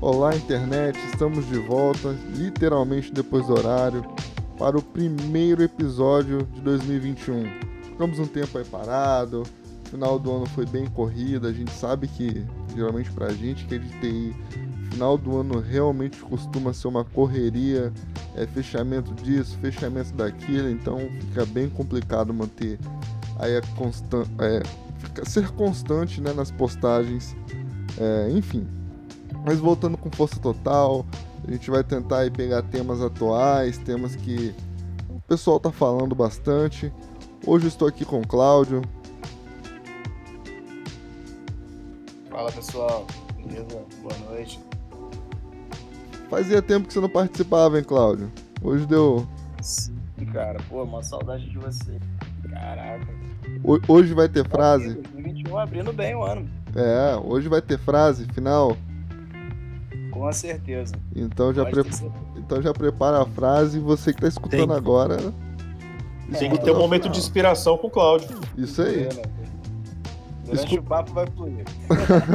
Olá, internet, estamos de volta, literalmente depois do horário, para o primeiro episódio de 2021. Ficamos um tempo aí parado, final do ano foi bem corrido, a gente sabe que, geralmente pra gente que é de TI, final do ano realmente costuma ser uma correria, é fechamento disso, fechamento daquilo, então fica bem complicado manter aí a constan é, ser constante né, nas postagens, é, enfim. Mas voltando com força total, a gente vai tentar aí pegar temas atuais, temas que o pessoal tá falando bastante. Hoje eu estou aqui com o Cláudio. Fala pessoal, beleza? Boa noite. Fazia tempo que você não participava, hein, Cláudio? Hoje deu. Sim, cara, pô, uma saudade de você. Caraca. Hoje vai ter frase? 2021 abrindo bem o ano. É, hoje vai ter frase final. Com certeza. Então já, pre... então já prepara a frase e você que tá escutando Tem. agora. Tem que ter um momento de inspiração com o Cláudio. Isso aí. É, né? Durante Escu... o papo vai fluir.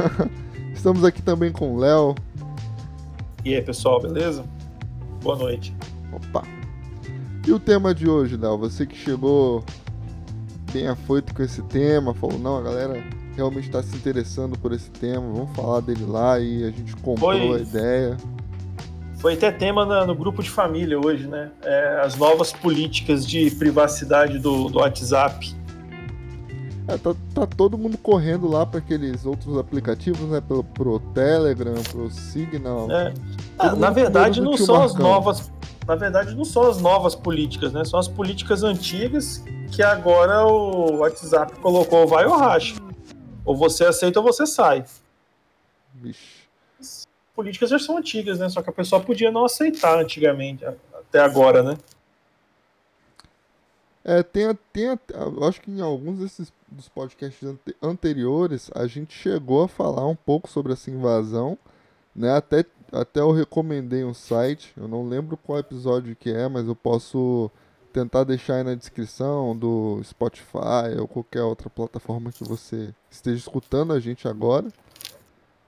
Estamos aqui também com o Léo. E aí, pessoal, beleza? Boa noite. Opa. E o tema de hoje, Léo? Você que chegou bem afoito com esse tema, falou, não, a galera realmente está se interessando por esse tema, vamos falar dele lá e a gente comprou Foi... a ideia. Foi até tema na, no grupo de família hoje, né? É, as novas políticas de privacidade do, do WhatsApp. É, tá, tá, todo mundo correndo lá para aqueles outros aplicativos, né? Pro, pro Telegram, pro Signal. É. Ah, na verdade, não são as novas. Na verdade, não são as novas políticas, né? São as políticas antigas que agora o WhatsApp colocou vai ou racha. Ou você aceita ou você sai. Vixe. As políticas já são antigas, né? Só que a pessoa podia não aceitar antigamente, até agora, né? É, tem, tem acho que em alguns desses dos podcasts ante, anteriores a gente chegou a falar um pouco sobre essa invasão, né? Até, até eu recomendei um site, eu não lembro qual episódio que é, mas eu posso tentar deixar aí na descrição do Spotify ou qualquer outra plataforma que você esteja escutando a gente agora.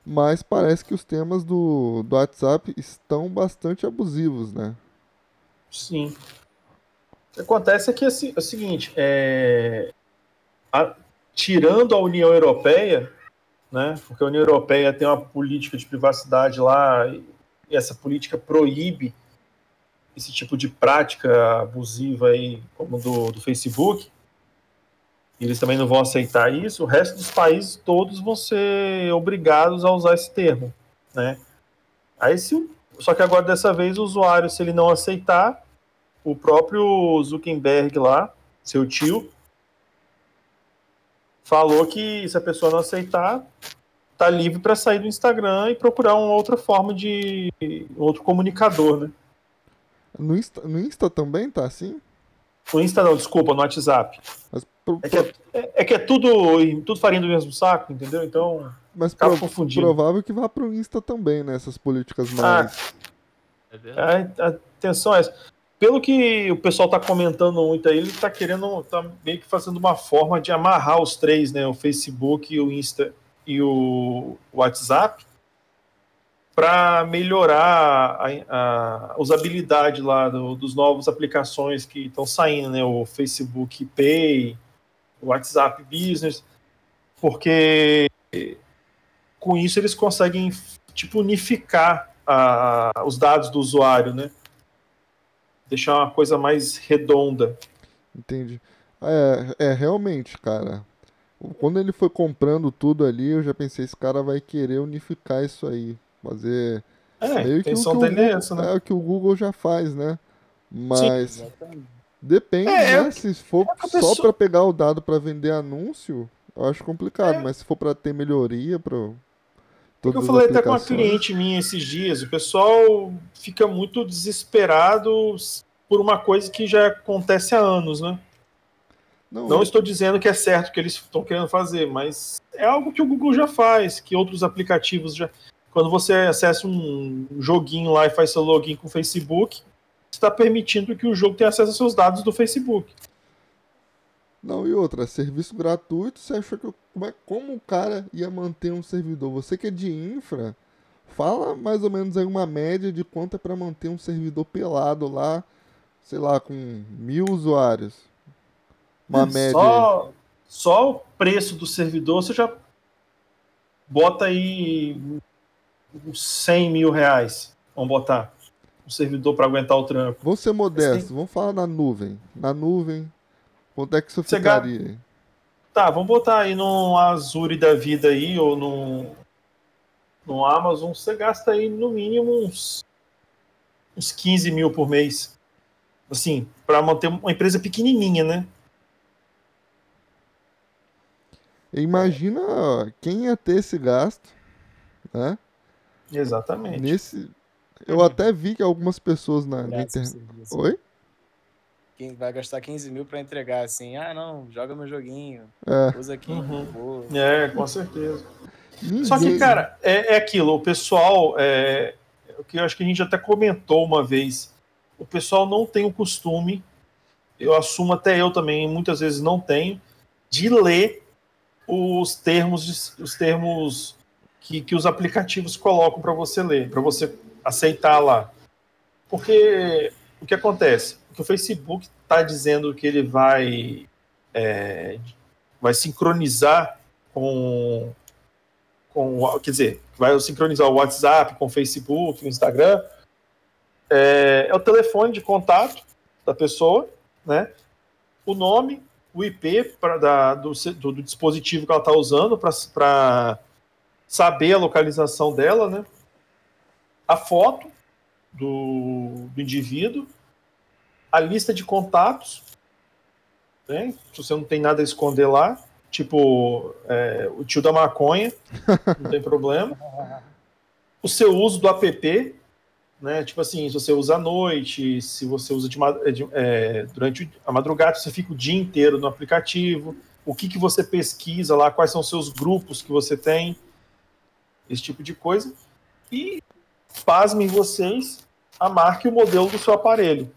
Mas parece que os temas do, do WhatsApp estão bastante abusivos, né? Sim. Que acontece é que é, é o seguinte, é, a, tirando a União Europeia, né, porque a União Europeia tem uma política de privacidade lá, e essa política proíbe esse tipo de prática abusiva aí, como do, do Facebook, eles também não vão aceitar isso, o resto dos países todos vão ser obrigados a usar esse termo, né? Aí se, só que agora dessa vez o usuário, se ele não aceitar, o próprio Zuckerberg lá, seu tio, falou que se a pessoa não aceitar, tá livre para sair do Instagram e procurar uma outra forma de outro comunicador, né? No Insta, no Insta também tá assim? No Insta não, desculpa, no WhatsApp. Mas, pro, é, que é, é, é, que é, tudo, tudo farinha do mesmo saco, entendeu? Então. Mas pro, provável que vá pro Insta também, né? Essas políticas mais. Ah, é atenção a essa. Pelo que o pessoal tá comentando muito aí, ele tá querendo, tá meio que fazendo uma forma de amarrar os três, né? O Facebook, o Insta e o WhatsApp para melhorar a, a, usabilidade lá do, dos novos aplicações que estão saindo, né? O Facebook Pay, o WhatsApp Business, porque com isso eles conseguem tipo unificar a, os dados do usuário, né? Deixar uma coisa mais redonda. Entendi. É, é realmente, cara. Quando ele foi comprando tudo ali, eu já pensei, esse cara vai querer unificar isso aí. Fazer. É, meio que o que, o Google, é essa, né? é o que o Google já faz, né? Mas. Sim, depende, é, né? É se for é só pessoa... para pegar o dado para vender anúncio, eu acho complicado. É. Mas se for para ter melhoria para eu falei até com uma cliente minha esses dias, o pessoal fica muito desesperado por uma coisa que já acontece há anos, né? Não, Não estou dizendo que é certo que eles estão querendo fazer, mas é algo que o Google já faz, que outros aplicativos já quando você acessa um joguinho lá e faz seu login com o Facebook, está permitindo que o jogo tenha acesso aos seus dados do Facebook. Não, e outra, serviço gratuito, você achou que como, é, como o cara ia manter um servidor? Você que é de infra, fala mais ou menos aí uma média de quanto é para manter um servidor pelado lá, sei lá, com mil usuários. Uma média. Só, só o preço do servidor você já bota aí uns 100 mil reais. Vamos botar um servidor para aguentar o tranco. Vamos ser modestos, vamos falar na nuvem. Na nuvem, quanto é que isso você ficaria? Tá, vamos botar aí no Azure da vida aí, ou no, no Amazon, você gasta aí no mínimo uns, uns 15 mil por mês. Assim, para manter uma empresa pequenininha, né? Imagina quem ia ter esse gasto, né? Exatamente. Nesse, eu até vi que algumas pessoas na, na internet. Oi? Quem vai gastar 15 mil para entregar assim, ah não, joga meu joguinho, é. usa aqui. Uhum. É, com certeza. Ninguém... Só que, cara, é, é aquilo, o pessoal, é, o que eu acho que a gente até comentou uma vez, o pessoal não tem o costume, eu assumo até eu também, muitas vezes não tenho, de ler os termos, os termos que, que os aplicativos colocam para você ler, para você aceitar lá. Porque o que acontece? Que o Facebook está dizendo que ele vai, é, vai sincronizar com, com. Quer dizer, vai sincronizar o WhatsApp com o Facebook, o Instagram. É, é o telefone de contato da pessoa, né? O nome, o IP pra, da, do, do, do dispositivo que ela está usando para saber a localização dela, né? A foto do, do indivíduo, a lista de contatos, né? Se você não tem nada a esconder lá, tipo é, o tio da maconha, não tem problema. O seu uso do app, né? Tipo assim, se você usa à noite, se você usa de, de é, durante a madrugada, você fica o dia inteiro no aplicativo, o que, que você pesquisa lá, quais são os seus grupos que você tem esse tipo de coisa. E, pasmem vocês, a marca e o modelo do seu aparelho.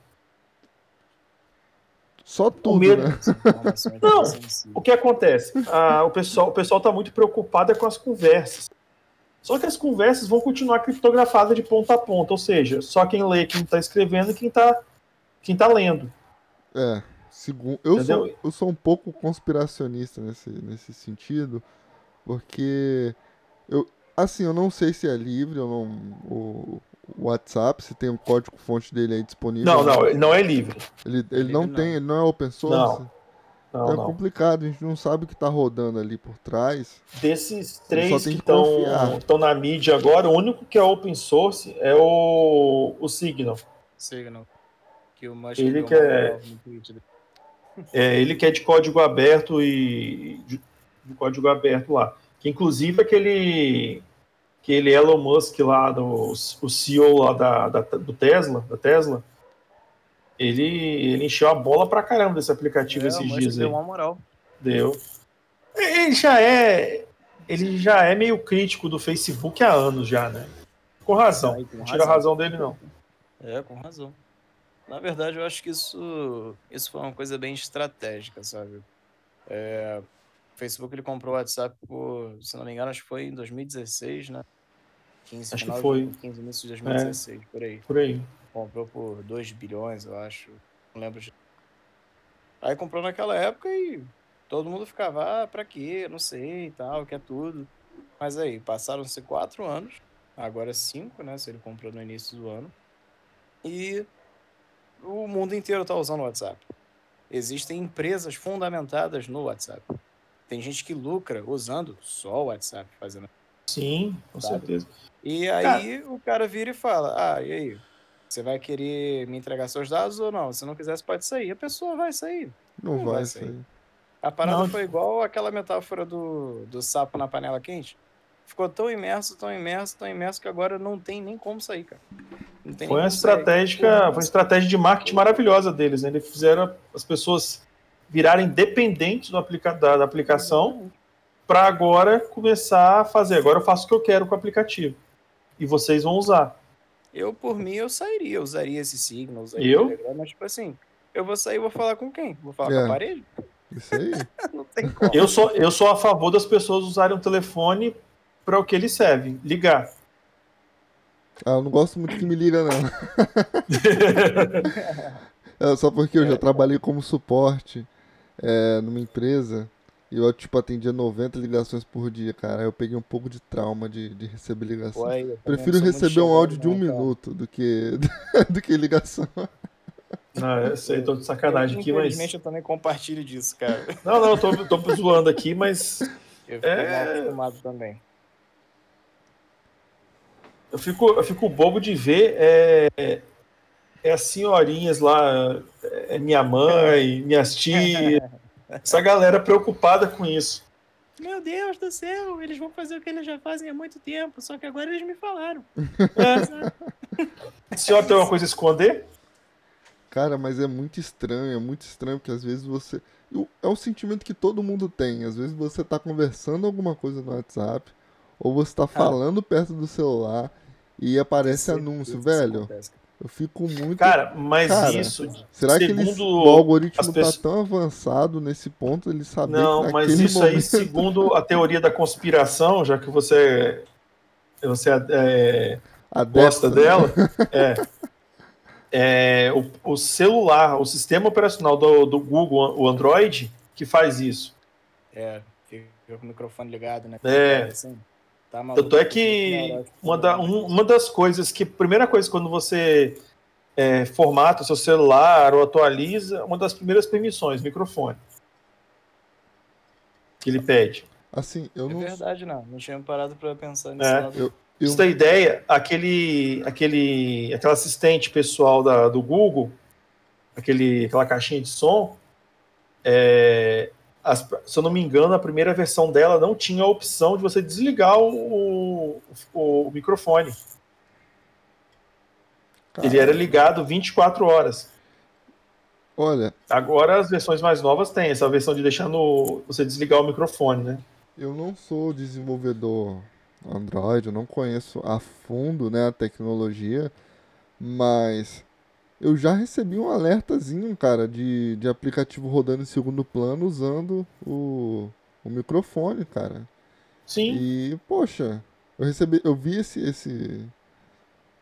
Só tudo, o medo... né? Não, o que acontece? Ah, o pessoal o pessoal está muito preocupado é com as conversas. Só que as conversas vão continuar criptografadas de ponta a ponta, ou seja, só quem lê, quem está escrevendo e quem está quem tá lendo. É, segundo, eu, sou, eu sou um pouco conspiracionista nesse, nesse sentido, porque eu, Assim, eu não sei se é livre ou não. O, WhatsApp, se tem um código fonte dele aí disponível. Não, não, ele não é livre. Ele, ele não, não tem, ele não é open source. Não. Não, então é não. complicado, a gente não sabe o que está rodando ali por trás. Desses três que estão na mídia agora, o único que é open source é o, o Signal. Signal. Que o ele que é, é, ele que é de código aberto e de, de código aberto lá. Que inclusive aquele aquele Elon Musk lá, do, o CEO lá da, da, do Tesla, da Tesla, ele, ele encheu a bola pra caramba desse aplicativo é, esses dias aí. Deu uma moral. Deu. Ele já é. Ele já é meio crítico do Facebook há anos já, né? Com razão. Com não tira a razão dele, não. É, com razão. Na verdade, eu acho que isso, isso foi uma coisa bem estratégica, sabe? É, Facebook ele comprou o WhatsApp por, se não me engano, acho que foi em 2016, né? 15, acho que foi. 15, início de 2016, é, por aí. Por aí. Comprou por 2 bilhões, eu acho. Não lembro de. Aí comprou naquela época e todo mundo ficava, ah, pra quê? Não sei e tal, que é tudo. Mas aí, passaram-se quatro anos, agora cinco, né? Se ele comprou no início do ano. E o mundo inteiro tá usando o WhatsApp. Existem empresas fundamentadas no WhatsApp. Tem gente que lucra usando só o WhatsApp fazendo. Sim, com sabe? certeza. E aí cara... o cara vira e fala: Ah, e aí? Você vai querer me entregar seus dados ou não? Se não quiser, você pode sair. A pessoa vai sair. Não, não vai, vai, sair. sair. A parada não. foi igual aquela metáfora do, do sapo na panela quente. Ficou tão imerso, tão imerso, tão imerso que agora não tem nem como sair, cara. foi uma estratégia, foi uma estratégia de marketing maravilhosa deles, né? Eles fizeram as pessoas virarem dependentes do aplica da, da aplicação para agora começar a fazer. Agora eu faço o que eu quero com o aplicativo. e vocês vão usar. Eu, por mim, eu sairia, eu usaria esse signo, usaria Eu? o Telegram, mas tipo assim, eu vou sair e vou falar com quem? Vou falar É. com a parede? Isso aí. Não tem como. Eu sou, eu sou a favor das pessoas usarem o telefone para o que ele serve, ligar. Ah, eu não gosto muito que me liga, não. É, só porque eu já trabalhei como suporte é, numa empresa e eu, tipo, atendia 90 ligações por dia, cara. Aí Eu peguei um pouco de trauma de, de receber ligação. Também Prefiro receber um áudio de um não, cara. minuto do que, do que ligação. Não, eu sei, tô de sacanagem aqui, mas. Infelizmente eu também compartilho disso, cara. Não, não, eu tô, tô zoando aqui, mas Eu fiquei É. acostumado também. eu fico, eu fico bobo de ver é, é as senhorinhas lá, é minha mãe, minhas tias, essa galera preocupada com isso. Meu Deus do céu, eles vão fazer o que eles já fazem há muito tempo, só que agora eles me falaram. É. A senhora tem alguma coisa a esconder? Cara, mas é muito estranho, é muito estranho, porque às vezes você. É um sentimento que todo mundo tem. Às vezes você tá conversando alguma coisa no WhatsApp, ou você tá falando perto do celular e aparece anúncio, velho. acontece. Eu fico muito. Cara, mas Cara, isso. Será que eles, o algoritmo as tá pessoas- tão avançado nesse ponto, ele saber Não, que mas isso aí, momento... segundo a teoria da conspiração, já que você, você é, gosta né? dela, é, é, o, o celular, o sistema operacional do, do Google, o Android, que faz isso. É, fica com o microfone ligado, né? É. Assim, tá maluco. Tanto é que uma, da- um- uma das coisas que, primeira coisa, quando você é, formata o seu celular ou atualiza, uma das primeiras permissões, microfone. Que ele pede. Assim, eu É não. verdade, não. Não tinha parado pra pensar nesse É, eu- você ter ideia, aquele, aquele, aquele assistente pessoal da, do Google, aquele, aquela caixinha de som, é, as- se eu não me engano, a primeira versão dela não tinha a opção de você desligar o, o, o microfone. Cara, Ele era ligado 24 horas. Olha, Agora as versões mais novas têm essa versão de deixar no, você desligar o microfone, né? eu não sou desenvolvedor Android, eu não conheço a fundo, né, a tecnologia, mas eu já recebi um alertazinho, cara, de, de aplicativo rodando em segundo plano usando o, o microfone, cara. Sim. E, poxa, eu recebi, eu vi esse, esse,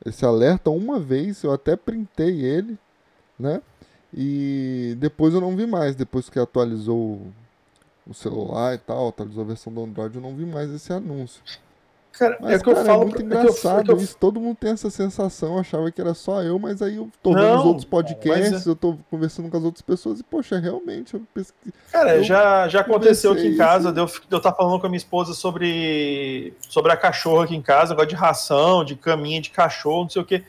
esse alerta uma vez, eu até printei ele, né? E depois eu não vi mais, depois que atualizou o- celular e tal, atualizou a versão do Android, eu não vi mais esse anúncio. Cara, Mas, é que eu falo é muito é que eu- é engraçado que eu- isso, todo mundo tem essa sensação, achava que era só eu, mas aí eu tô vendo os outros podcasts, mas é- eu tô conversando com as outras pessoas e, poxa, realmente, eu. Cara, Eu já, já aconteceu aqui em casa, isso. de eu, eu estar falando com a minha esposa sobre, sobre a cachorra aqui em casa, negócio de ração, de caminha de cachorro, não sei o quê.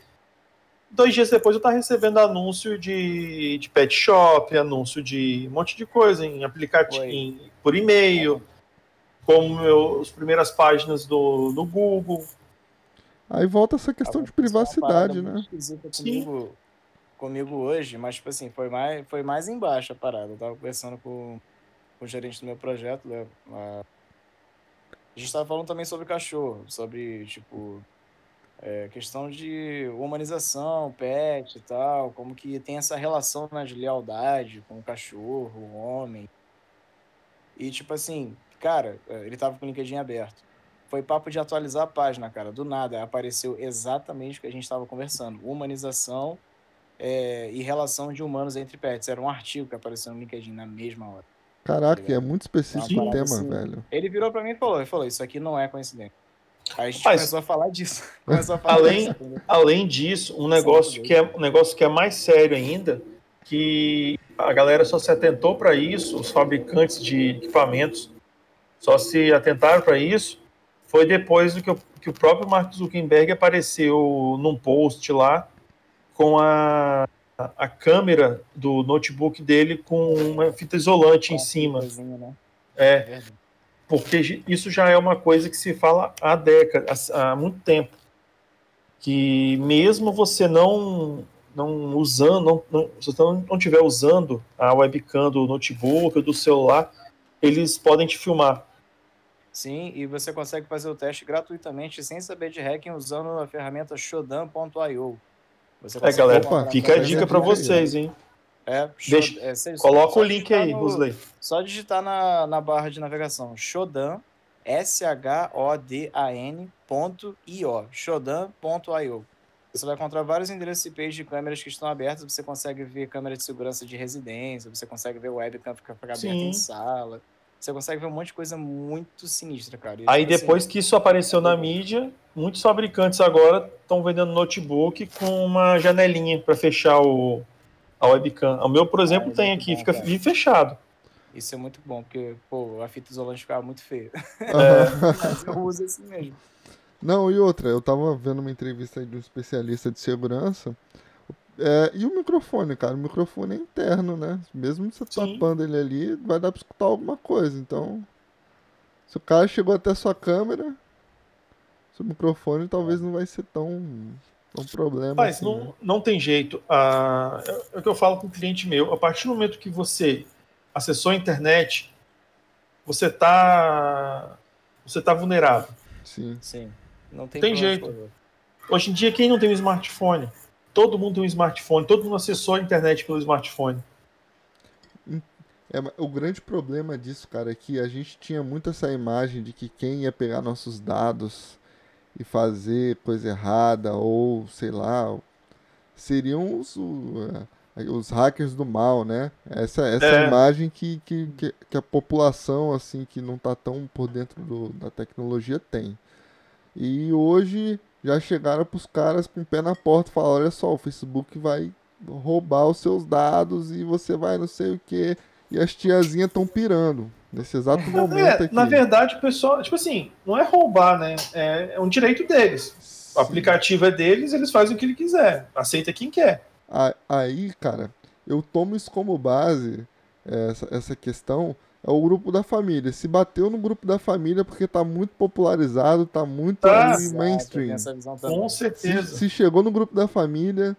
Dois dias depois eu estava recebendo anúncio de, de pet shop, anúncio de um monte de coisa em aplicativo, em- por e-mail, como meu, as primeiras páginas do, do Google. Aí volta essa questão de privacidade, né? muito esquisita Sim. Comigo, comigo hoje, mas tipo assim, foi mais, foi mais embaixo a parada. Eu tava conversando com, com o gerente do meu projeto, né? A, a gente tava falando também sobre cachorro, sobre, tipo, é, questão de humanização, pet e tal, como que tem essa relação né, de lealdade com o cachorro, o homem. E tipo assim, cara, é, ele tava com o LinkedIn aberto. Foi papo de atualizar a página, cara. Do nada apareceu exatamente o que a gente estava conversando: humanização é, e relação de humanos entre pets. Era um artigo que apareceu no LinkedIn na mesma hora. Caraca, e é muito específico Uma o parada tema, assim. velho. Ele virou pra mim e falou: ele falou, isso aqui não é coincidência. Aí a gente Rapaz, começou a falar disso. A falar além- disso? Além disso, um negócio que é um negócio que é mais sério ainda, que a galera só se atentou para isso, os fabricantes de equipamentos só se atentaram para isso, foi depois do que o, que o próprio Mark Zuckerberg apareceu num post lá com a, a câmera do notebook dele com uma fita isolante em cima. Né? É, É porque isso já é uma coisa que se fala há décadas, há muito tempo. Que mesmo você não não usando, não, não, se você não estiver usando a webcam do notebook ou do celular, eles podem te filmar. Sim, e você consegue fazer o teste gratuitamente sem saber de hacking usando a ferramenta shodan.io. É, galera, fica a dica para vocês, hein? É, Deixa, é, coloca o link aí, Busley. Só digitar na, na barra de navegação shodan, S-H-O-D-A-N ponto I-O, shodan.io. Você vai encontrar vários endereços IP de câmeras que estão abertas. Você consegue ver câmera de segurança de residência, você consegue ver webcam ficar aberta em sala. Você consegue ver um monte de coisa muito sinistra, cara. E, Aí tipo assim, depois que isso apareceu na mídia, muitos fabricantes agora estão vendendo notebook com uma janelinha para fechar o, a webcam. O meu, por exemplo, ah, tem aqui, bom, fica cara. fechado. Isso é muito bom, porque, pô, a fita isolante ficava muito feia. É. Mas eu uso assim mesmo. Não, e outra, eu tava vendo uma entrevista de um especialista de segurança. É, e o microfone, cara, o microfone é interno, né? Mesmo você Sim. tapando ele ali, vai dar pra escutar alguma coisa. Então, se o cara chegou até a sua câmera, seu microfone talvez não vai ser tão, tão problema. Mas assim, não, né? não tem jeito. Ah, é o que eu falo com o cliente meu. A partir do momento que você acessou a internet, você tá, você tá vulnerável. Sim. Sim. Não tem, tem jeito. Hoje em dia, quem não tem um smartphone? Todo mundo tem um smartphone, todo mundo acessou a internet pelo smartphone. É, o grande problema disso, cara, é que a gente tinha muito essa imagem de que quem ia pegar nossos dados e fazer coisa errada, ou sei lá, seriam os, os hackers do mal, né? Essa, essa é. imagem que, que, que, a população, assim, que não tá tão por dentro do, da tecnologia tem. E hoje já chegaram pros caras com o pé na porta e falaram, olha só, o Facebook vai roubar os seus dados e você vai não sei o que. E as tiazinhas estão pirando nesse exato é, momento é, aqui. Na verdade, o pessoal, tipo assim, não é roubar, né? É, é um direito deles. Sim. O aplicativo é deles, eles fazem o que ele quiser. Aceita quem quer. Aí, cara, eu tomo isso como base, essa, essa questão, é o grupo da família. Se bateu no grupo da família porque tá muito popularizado, tá muito ah, mainstream. Com certeza. Se, se, chegou no grupo da família,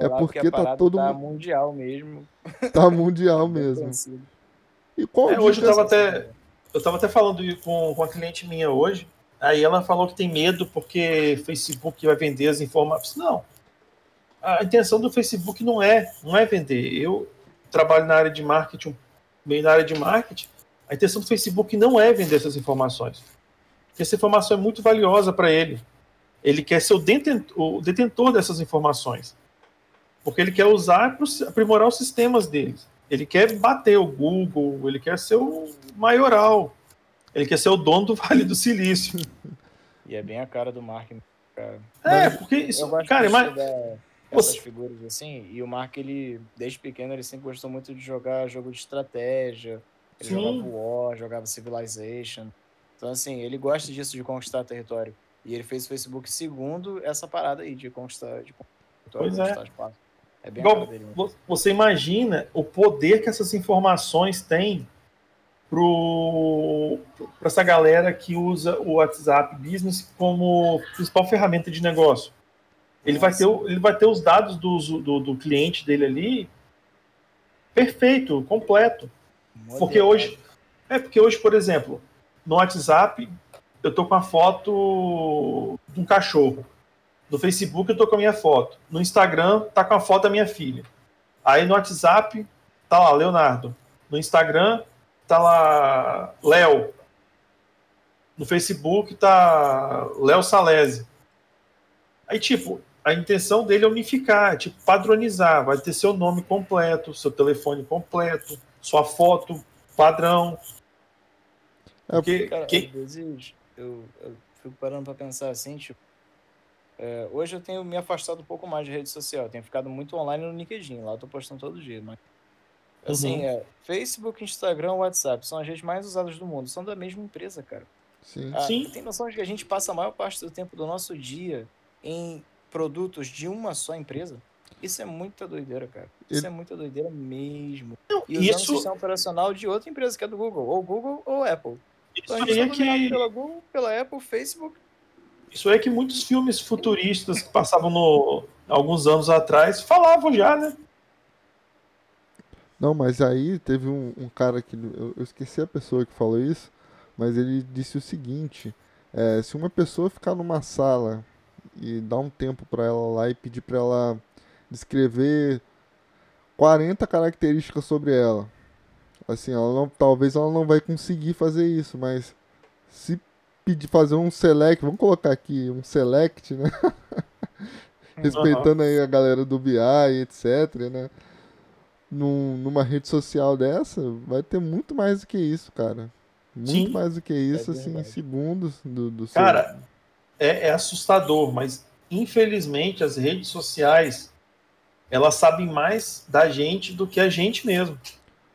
é porque tá todo tá mundial mesmo. Tá mundial mesmo. E qual é, hoje eu tava até eu tava até falando com, com uma cliente minha hoje, aí ela falou que tem medo porque Facebook vai vender as informações. Não. A intenção do Facebook não é, não é vender. Eu trabalho na área de marketing bem na área de marketing, a intenção do Facebook não é vender essas informações. Porque essa informação é muito valiosa para ele. Ele quer ser o detentor, o detentor dessas informações. Porque ele quer usar para aprimorar os sistemas deles. Ele quer bater o Google, ele quer ser o maioral. Ele quer ser o dono do Vale do Silício. E é bem a cara do marketing, cara. É, porque isso, cara, mas essas Você... figuras assim. E o Mark, ele, desde pequeno, ele sempre gostou muito de jogar jogo de estratégia. Ele Sim. jogava War, jogava Civilization. Então, assim, ele gosta disso de conquistar território. E ele fez o Facebook segundo essa parada aí de conquistar, de território, pois é. espaço. É bem Igual, dele, Você imagina o poder que essas informações têm para essa galera que usa o WhatsApp Business como principal ferramenta de negócio. Ele vai, ter, ele vai ter os dados do, do, do cliente dele ali perfeito, completo. Porque hoje. É porque hoje, por exemplo, no WhatsApp, eu tô com a foto de um cachorro. No Facebook eu tô com a minha foto. No Instagram tá com a foto da minha filha. Aí no WhatsApp tá lá, Leonardo. No Instagram tá lá, Léo. No Facebook tá Léo Salese. Aí, tipo, a intenção dele é unificar, tipo, padronizar. Vai ter seu nome completo, seu telefone completo, sua foto padrão. É, Porque, Cara, que... às vezes eu, eu, fico parando para pensar assim, tipo, é, hoje eu tenho me afastado um pouco mais de rede social, eu tenho ficado muito online no LinkedIn, lá eu tô postando todo dia, mas assim, uhum. é, Facebook, Instagram, WhatsApp são as redes mais usadas do mundo, são da mesma empresa, cara. Sim. Ah, Sim. Tem noção de que a gente passa a maior parte do tempo do nosso dia em produtos de uma só empresa, isso é muita doideira, cara. Isso Ele... é muita doideira mesmo. Não, e usando isso... o sistema operacional de outra empresa que é do Google, ou Google ou Apple. Isso então, aí é que... pela Google, pela Apple, Facebook. Isso é que muitos filmes futuristas que passavam no alguns anos atrás falavam já, né? Não, mas aí teve um, um cara que eu, eu, esqueci a pessoa que falou isso, mas ele disse o seguinte: é, se uma pessoa ficar numa sala e dar um tempo para ela lá e pedir para ela descrever 40 características sobre ela, assim, ela não, talvez ela não vai conseguir fazer isso, mas se pedir fazer um select, vamos colocar aqui um select, né? Respeitando aí a galera do BI, etc, né? Num, numa rede social dessa, vai ter muito mais do que isso, cara. Muito Sim. mais do que isso, É assim, em segundos do, do seu- Cara, é, é assustador, mas infelizmente as redes sociais elas sabem mais da gente do que a gente mesmo.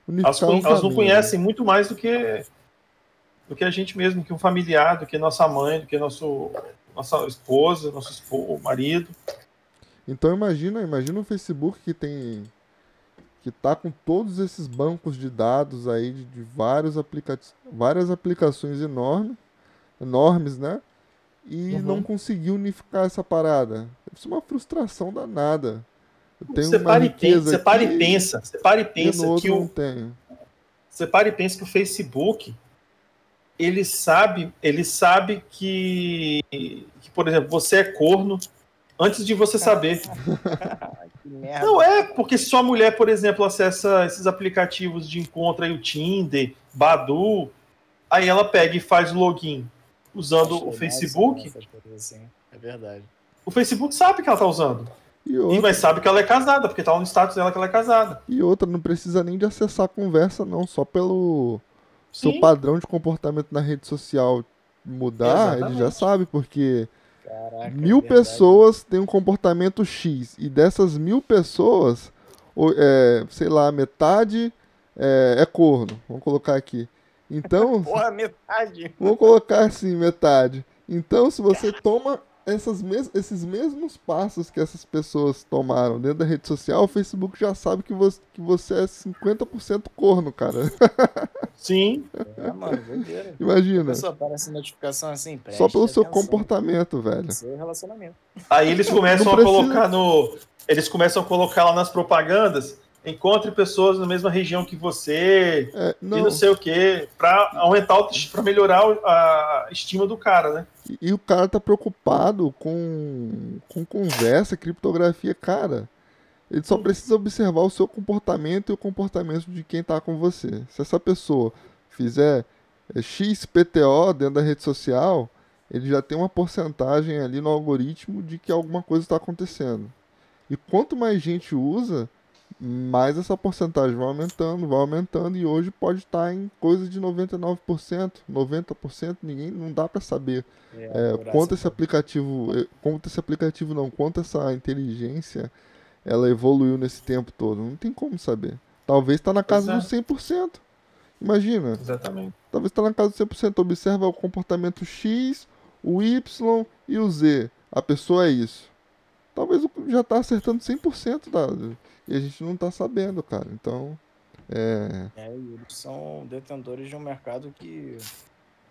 Elas, elas não conhecem muito mais do que do que a gente mesmo, que um familiar, do que nossa mãe, do que nosso nossa esposa, nosso esposo, marido. Então imagina, imagina um Facebook que tem que tá com todos esses bancos de dados aí de, de vários aplicativos, várias aplicações enormes, enormes, né? E Uhum. não conseguiu unificar essa parada. Isso é uma frustração danada. Eu tenho Você uma para e pensa, riqueza você para e pensa, você para e pensa que o tenho. você para e pensa que o Facebook ele sabe, ele sabe que, que, por exemplo, você é corno antes de você saber. Não é, porque se sua mulher, por exemplo, acessa esses aplicativos de encontro aí, o Tinder, Badu, aí ela pega e faz o login usando Achei o massa, Facebook, assim. É verdade. o Facebook sabe que ela tá usando. E E outra, mas sabe que ela é casada, porque tá no status dela que ela é casada. e outra, não precisa nem de acessar a conversa, não. Só pelo seu Sim. padrão de comportamento na rede social mudar, ele já Exatamente. sabe, porque Caraca, mil é pessoas têm um comportamento X e dessas mil pessoas, o- é, sei lá, metade é, é corno. Vamos colocar aqui. Então, Porra, metade. vamos colocar assim, metade. Então, se você toma essas mes esses mesmos passos que essas pessoas tomaram dentro da rede social, o Facebook já sabe que você, que você é 50% corno, cara. Sim, É, mano, doideira. Imagina. Pessoa aparece notificação assim, Só pelo seu atenção. comportamento, velho. Seu relacionamento. Aí eles começam a colocar no. Eles começam a colocar lá nas propagandas. Encontre pessoas na mesma região que você, É, e não, não sei o quê, pra aumentar o para melhorar a estima do cara, né? E, e o cara tá preocupado com, com conversa, criptografia, cara. Ele só precisa observar o seu comportamento e o comportamento de quem tá com você. Se essa pessoa fizer é, XPTO dentro da rede social, ele já tem uma porcentagem ali no algoritmo de que alguma coisa está acontecendo. E quanto mais gente usa, mais essa porcentagem vai aumentando, vai aumentando e hoje pode estar em coisa de 99%, 90%, ninguém não dá para saber é, por quanto esse aplicativo, eh, quanto esse aplicativo não, quanto essa inteligência ela evoluiu nesse tempo todo, não tem como saber. Talvez está na casa Pois dos 100%. Imagina, Exatamente. talvez está na casa dos 100%, observa o comportamento X, o Y e o Z. A pessoa é isso. Talvez já está acertando 100% da e a gente não está sabendo, cara. Então, é, É, eles são detentores de um mercado que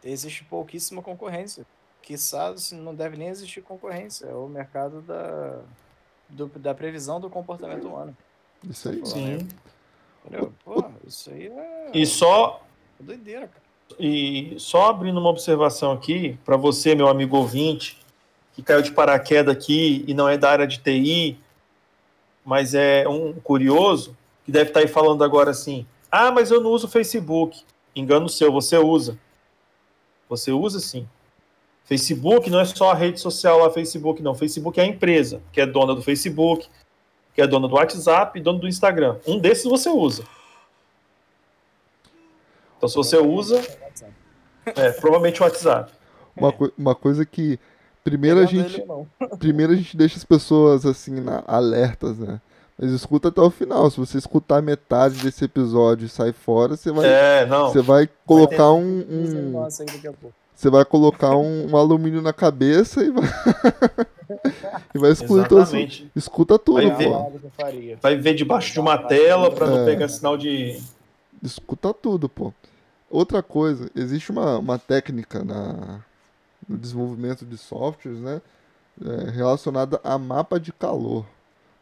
existe pouquíssima concorrência. Quiçá se não deve nem existir concorrência. É o mercado da, do- da previsão do comportamento humano. isso aí. Sim. Entendeu? Pô, isso aí é E só, doideira, cara. e só abrindo uma observação aqui, para você, meu amigo ouvinte, que caiu de paraquedas aqui e não é da área de TI, mas é um curioso, que deve estar aí falando agora assim: ah, mas eu não uso Facebook. Engano seu, você usa. Você usa sim. Facebook não é só a rede social lá, Facebook, não. Facebook é a empresa, que é dona do Facebook, que é dona do WhatsApp dona do Instagram. Um desses você usa. Então, se você usa, é, provavelmente o WhatsApp. Uma, coi- uma coisa que primeiro a gente não. primeiro a gente deixa as pessoas assim na- alertas, né? Mas escuta até o final. Se você escutar metade desse episódio e sair fora, você vai, É, não. você vai colocar um, Usa um- nossa pouco. você vai colocar um, um alumínio na cabeça e vai e vai excluir tudo. Escuta tudo, Vai ver. Vai ver debaixo de uma tela para não É. pegar sinal de. Escuta tudo, pô. Outra coisa, existe uma, uma técnica na, no desenvolvimento de softwares, né? é, relacionada a mapa de calor.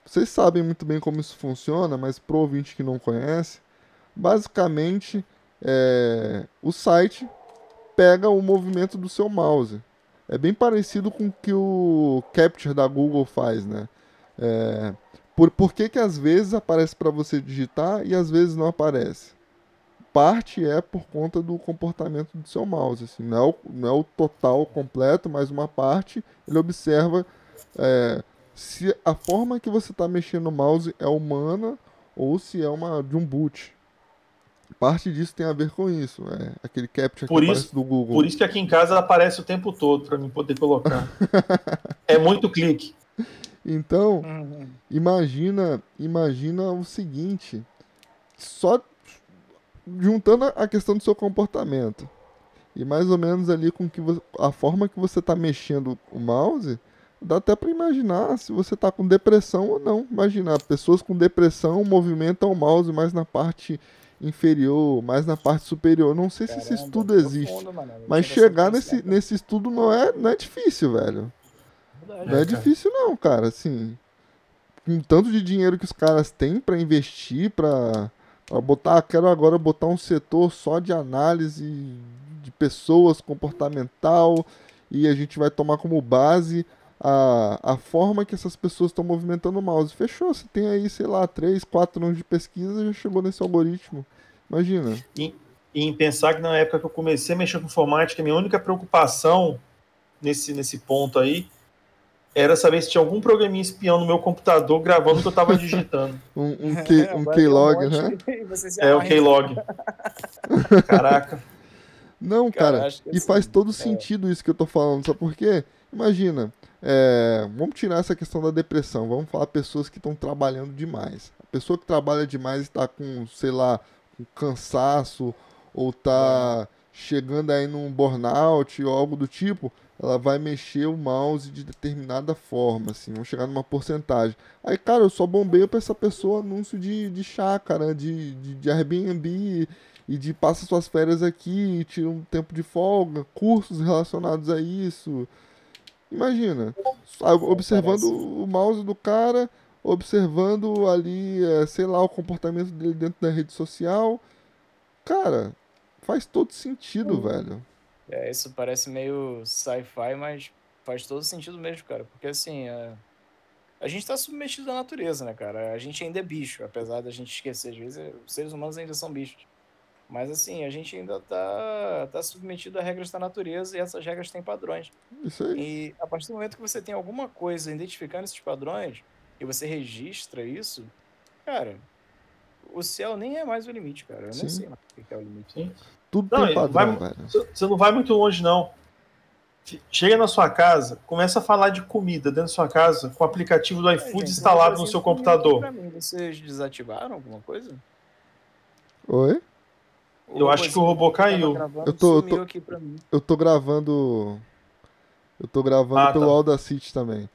Vocês sabem muito bem como isso funciona, mas pro ouvinte que não conhece, basicamente é, o site pega o movimento do seu mouse. É bem parecido com o que o Capture da Google faz, né? É, por, por que, que às vezes aparece para você digitar e às vezes não aparece? Parte é por conta do comportamento do seu mouse. Assim, não, é o, não é o total completo, mas uma parte ele observa é, se a forma que você está mexendo no mouse é humana ou se é uma de um boot. Parte disso tem a ver com isso, é aquele captcha por que isso, aparece do Google. Por isso que aqui em casa aparece o tempo todo para mim poder colocar. é muito clique. Então, Uhum. imagina, imagina o seguinte, só juntando a- questão do seu comportamento e mais ou menos ali com que vo- a forma que você está mexendo o mouse, dá até para imaginar se você está com depressão ou não. Imagina, pessoas com depressão movimentam o mouse mais na parte inferior, mais na parte superior. Não sei se esse Caramba, estudo profundo, existe, mano. Mas chegar nesse, nisso, nesse estudo não é, não é difícil, velho. Verdade. Não é cara. difícil não, cara, assim. Com tanto de dinheiro que os caras têm pra investir, pra botar, quero agora botar um setor só de análise de pessoas, comportamental, e a gente vai tomar como base a, a forma que essas pessoas estão movimentando o mouse. Fechou, você tem aí, sei lá, 3, 4 anos de pesquisa e já chegou nesse algoritmo. Imagina. E em pensar que na época que eu comecei a mexer com informática, minha única preocupação nesse, nesse ponto aí era saber se tinha algum programinha espião no meu computador gravando o que eu estava digitando. Um, um, key, um Agora keylog, um né? É o keylog. Caraca. Não, Cara, cara, e assim, faz todo é. sentido isso que eu tô falando, sabe por quê? Imagina, é, vamos tirar essa questão da depressão, vamos falar pessoas que estão trabalhando demais. A pessoa que trabalha demais está com, sei lá, com cansaço, ou tá chegando aí num burnout ou algo do tipo, ela vai mexer o mouse de determinada forma, assim, vamos chegar numa porcentagem. Aí, cara, eu só bombeio pra essa pessoa anúncio de, de chácara, de, de, de Airbnb, e de passa suas férias aqui, tira um tempo de folga, cursos relacionados a isso. Imagina, observando o mouse do cara, observando ali, é, sei lá, o comportamento dele dentro da rede social. Cara, faz todo sentido, velho. É, isso parece meio sci-fi, mas faz todo sentido mesmo, cara. Porque assim, é, a gente tá submetido à natureza, né, cara? A gente ainda é bicho, apesar da gente esquecer, às vezes, os seres humanos ainda são bichos. Mas assim, a gente ainda tá, tá submetido a regras da natureza e essas regras têm padrões. Isso aí. E a partir do momento que você tem alguma coisa identificando esses padrões e você registra isso, cara, o céu nem é mais o limite, cara. Eu Sim. nem sei mais o que é o limite. Sim. Tudo Não, tem padrão, vai- velho. Você não vai muito longe, não. Chega na sua casa, começa a falar de comida dentro da sua casa com o aplicativo do É, iFood gente, instalado no seu computador. mim. Vocês desativaram alguma coisa? Oi? Eu acho que o robô caiu. Eu tô- eu tô-. Eu tô gravando. Eu tô gravando Ah, pelo tá. Audacity também.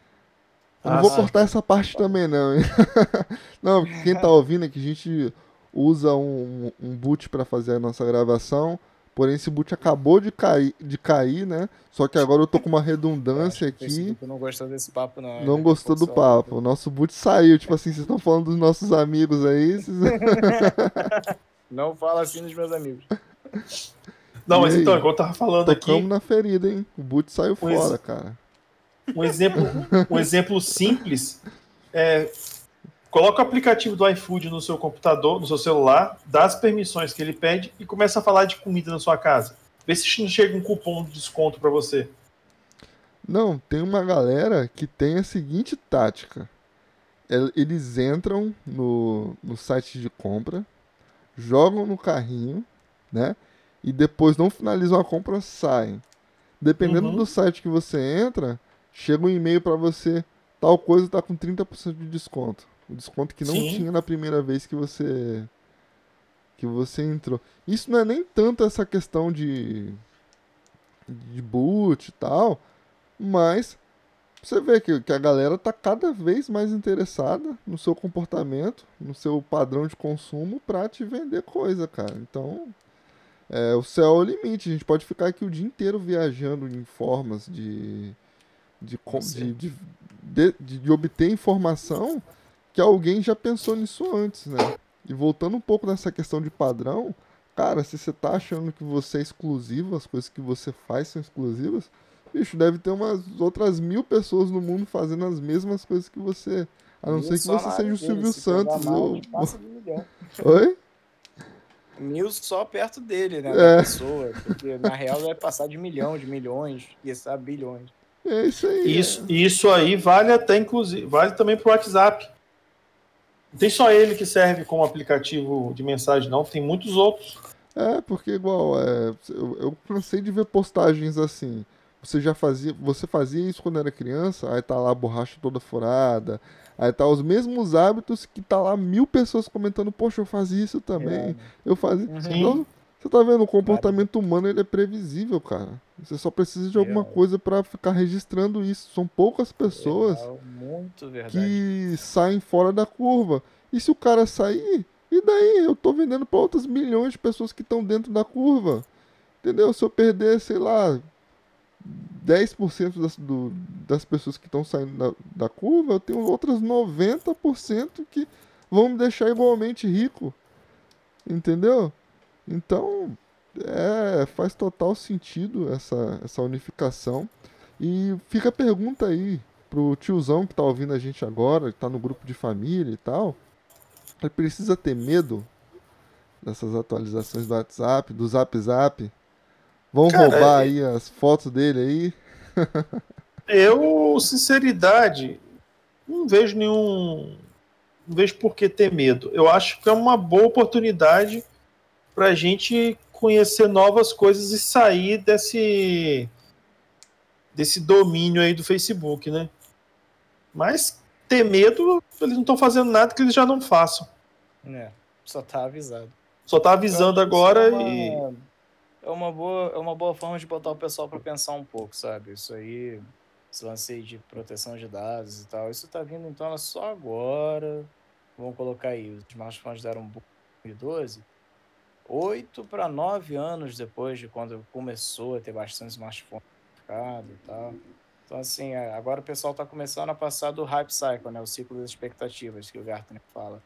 Eu não Ah, vou sim. cortar essa parte também, não, não, porque quem tá ouvindo é que a gente usa um, um boot pra fazer a nossa gravação. Porém, esse boot acabou de cair, de cair, né? Só que agora eu tô com uma redundância aqui. Não gostou desse papo, não. Não gostou do papo. O nosso boot saiu. Tipo assim, vocês estão falando dos nossos amigos aí. vocês- Não fala assim dos meus amigos. Não, E mas aí? então, igual eu tava falando aqui, Tocamos na ferida, hein? O boot saiu Pois- fora, cara. um exemplo, um exemplo simples é coloca o aplicativo do iFood no seu computador, no seu celular, dá as permissões que ele pede e começa a falar de comida na sua casa. Vê se não chega um cupom de desconto para você. Não, tem uma galera que tem a seguinte tática. El- Eles entram no, no site de compra, jogam no carrinho, né? E depois não finalizam a compra, saem. Dependendo Uhum. do site que você entra, chega um e-mail pra você, tal coisa tá com 30% de desconto. O desconto que não Sim. tinha na primeira vez que você que você entrou. Isso não é nem tanto essa questão de de boot e tal, mas você vê que, que a galera tá cada vez mais interessada no seu comportamento, no seu padrão de consumo pra te vender coisa, cara. Então, é, o céu é o limite. A gente pode ficar aqui o dia inteiro viajando em formas de de, de, de, de- de obter informação que alguém já pensou nisso antes, né? E voltando um pouco nessa questão de padrão, Cara, se você tá achando que você é exclusivo, as coisas que você faz são exclusivas, bicho, deve ter umas outras mil pessoas no mundo fazendo as mesmas coisas que você. A não Mil ser que você seja o Silvio dele, Santos mal, ou. Passa de milhão. Oi? Mil só perto dele, né? É. Da pessoa. Porque na real vai passar de milhão, de milhões, e sabe, bilhões. É isso aí. Isso, isso aí vale até, inclusive, vale também pro WhatsApp. Não tem só ele que serve como aplicativo de mensagem, não. Tem muitos outros. É, porque igual, é, eu, eu cansei de ver postagens assim. Você já fazia, você fazia isso quando era criança, aí tá lá a borracha toda furada, aí tá os mesmos hábitos que tá lá mil pessoas comentando, poxa, eu fazia isso também, É. eu fazia. Uhum. Então, você tá vendo, o comportamento humano ele é previsível, cara. Você só precisa de alguma Real. coisa pra ficar registrando isso. São poucas pessoas que saem fora da curva. E se o cara sair, e daí? Eu tô vendendo para outras milhões de pessoas que estão dentro da curva. Entendeu? Se eu perder, sei lá, 10% das, do, das pessoas que estão saindo da, da curva, eu tenho outras 90% que vão me deixar igualmente rico. Entendeu? Então, é, faz total sentido essa, essa unificação. E fica a pergunta aí pro tiozão que tá ouvindo a gente agora, que tá no grupo de família e tal. Ele precisa ter medo dessas atualizações do WhatsApp, do Zap Zap. Vão Cara, roubar é- aí as fotos dele aí. Eu, sinceridade, não vejo nenhum. Não vejo por que ter medo. Eu acho que é uma boa oportunidade para a gente conhecer novas coisas e sair desse desse domínio aí do Facebook, né? Mas ter medo, eles não estão fazendo nada que eles já não façam. É, só tá avisado. Só tá avisando que agora é e uma, é uma boa é uma boa forma de botar o pessoal para pensar um pouco, sabe? Isso aí, esse lance aí de proteção de dados e tal, isso tá vindo em tona só agora. Vamos colocar aí, os smartphones deram um boom em 2012. Oito para nove anos depois de quando começou a ter bastante smartphone no mercado e tal. Então, assim, é, agora o pessoal tá começando a passar do hype cycle, né? O ciclo das expectativas que o Gartner fala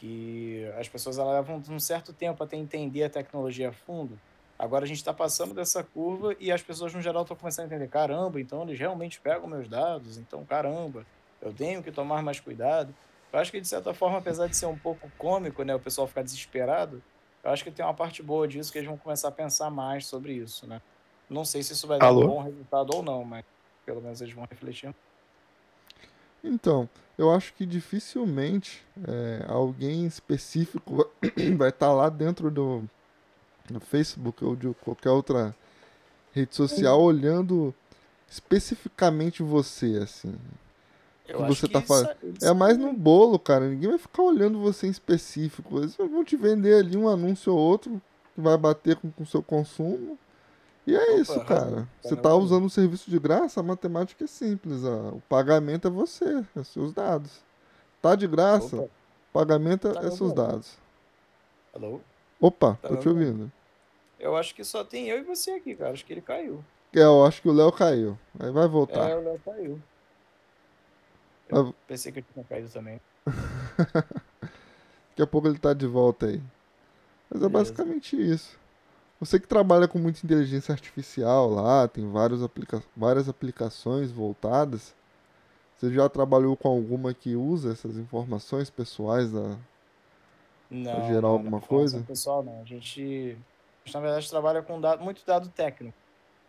que as pessoas elas levam um certo tempo até entender a tecnologia a fundo. Agora a gente está passando dessa curva e as pessoas no geral estão começando a entender, caramba, então eles realmente pegam meus dados, então caramba, eu tenho que tomar mais cuidado. Eu acho que de certa forma, apesar de ser um pouco cômico, né, o pessoal ficar desesperado, eu acho que tem uma parte boa disso que eles vão começar a pensar mais sobre isso, né? Não sei se isso vai dar Alô? um bom resultado ou não, mas pelo menos eles vão refletir. Então, eu acho que dificilmente é, alguém específico vai estar lá dentro do, do Facebook ou de qualquer outra rede social olhando especificamente você, assim. Eu Que você tá isso- falando. isso É mais no bolo, cara. Ninguém vai ficar olhando você em específico. Eles vão te vender ali um anúncio ou outro que vai bater com o seu consumo. E é Opa, isso, cara. Você Tá tá na usando um serviço de graça, a matemática é simples. ó. O pagamento é você, é seus dados. Tá de graça, Opa, pagamento é, Tá é seus ouvindo? dados. alô? Opa, Tá tô te ouvindo? ouvindo. Eu acho que só tem eu e você aqui, cara. Acho que ele caiu. É, eu acho que o Léo caiu. Aí vai voltar. É, o Léo caiu. Eu Vai- pensei que ele tinha caído também. Daqui a pouco ele tá de volta aí. Mas é Beleza. basicamente isso. Você que trabalha com muita inteligência artificial lá, tem vários aplica várias aplicações voltadas. Você já trabalhou com alguma que usa essas informações pessoais da. Não, gerar não, alguma não, coisa? Pessoal, não. A gente, a gente, na verdade, trabalha com dado, muito dado técnico,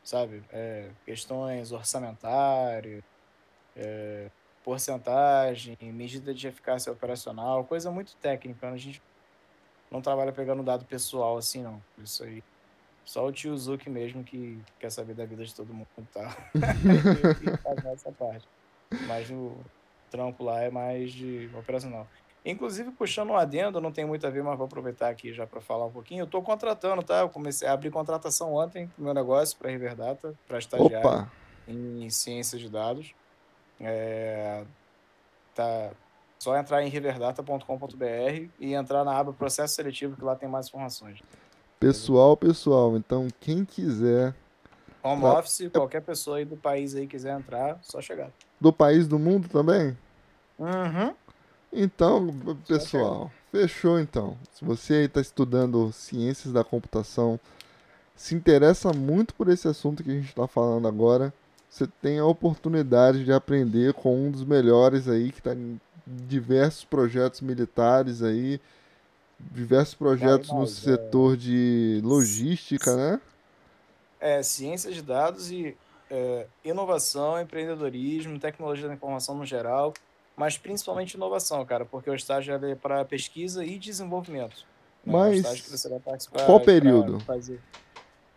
sabe? É, questões orçamentárias, é, porcentagem, medida de eficácia operacional, coisa muito técnica. A gente não trabalha pegando dado pessoal assim, não. Isso aí. Só o tio Zuki mesmo que quer saber da vida de todo mundo, tá? Faz essa parte. Mas o trampo lá é mais de operacional. Inclusive, puxando um adendo, não tem muito a ver, mas vou aproveitar aqui já para falar um pouquinho. Eu estou contratando, tá? Eu comecei a abrir contratação ontem pro meu negócio, para Riverdata, para estagiário Opa! em ciência de dados. É, tá só entrar em riverdata.com.br e entrar na aba processo seletivo, que lá tem mais informações. Pessoal, pessoal, então quem quiser Home Tá. office, qualquer pessoa aí do país aí quiser entrar, só chegar. do país do mundo também? Uhum. Então, pessoal, Fechou então. Se você está estudando ciências da computação, se interessa muito por esse assunto que a gente está falando agora, você tem a oportunidade de aprender com um dos melhores aí que está em diversos projetos militares aí, diversos projetos no mas, setor de logística, né? É, ciência de dados e é, inovação, empreendedorismo, tecnologia da informação no geral, mas principalmente inovação, cara, porque o estágio é para pesquisa e desenvolvimento. né? Mas qual período? fazer-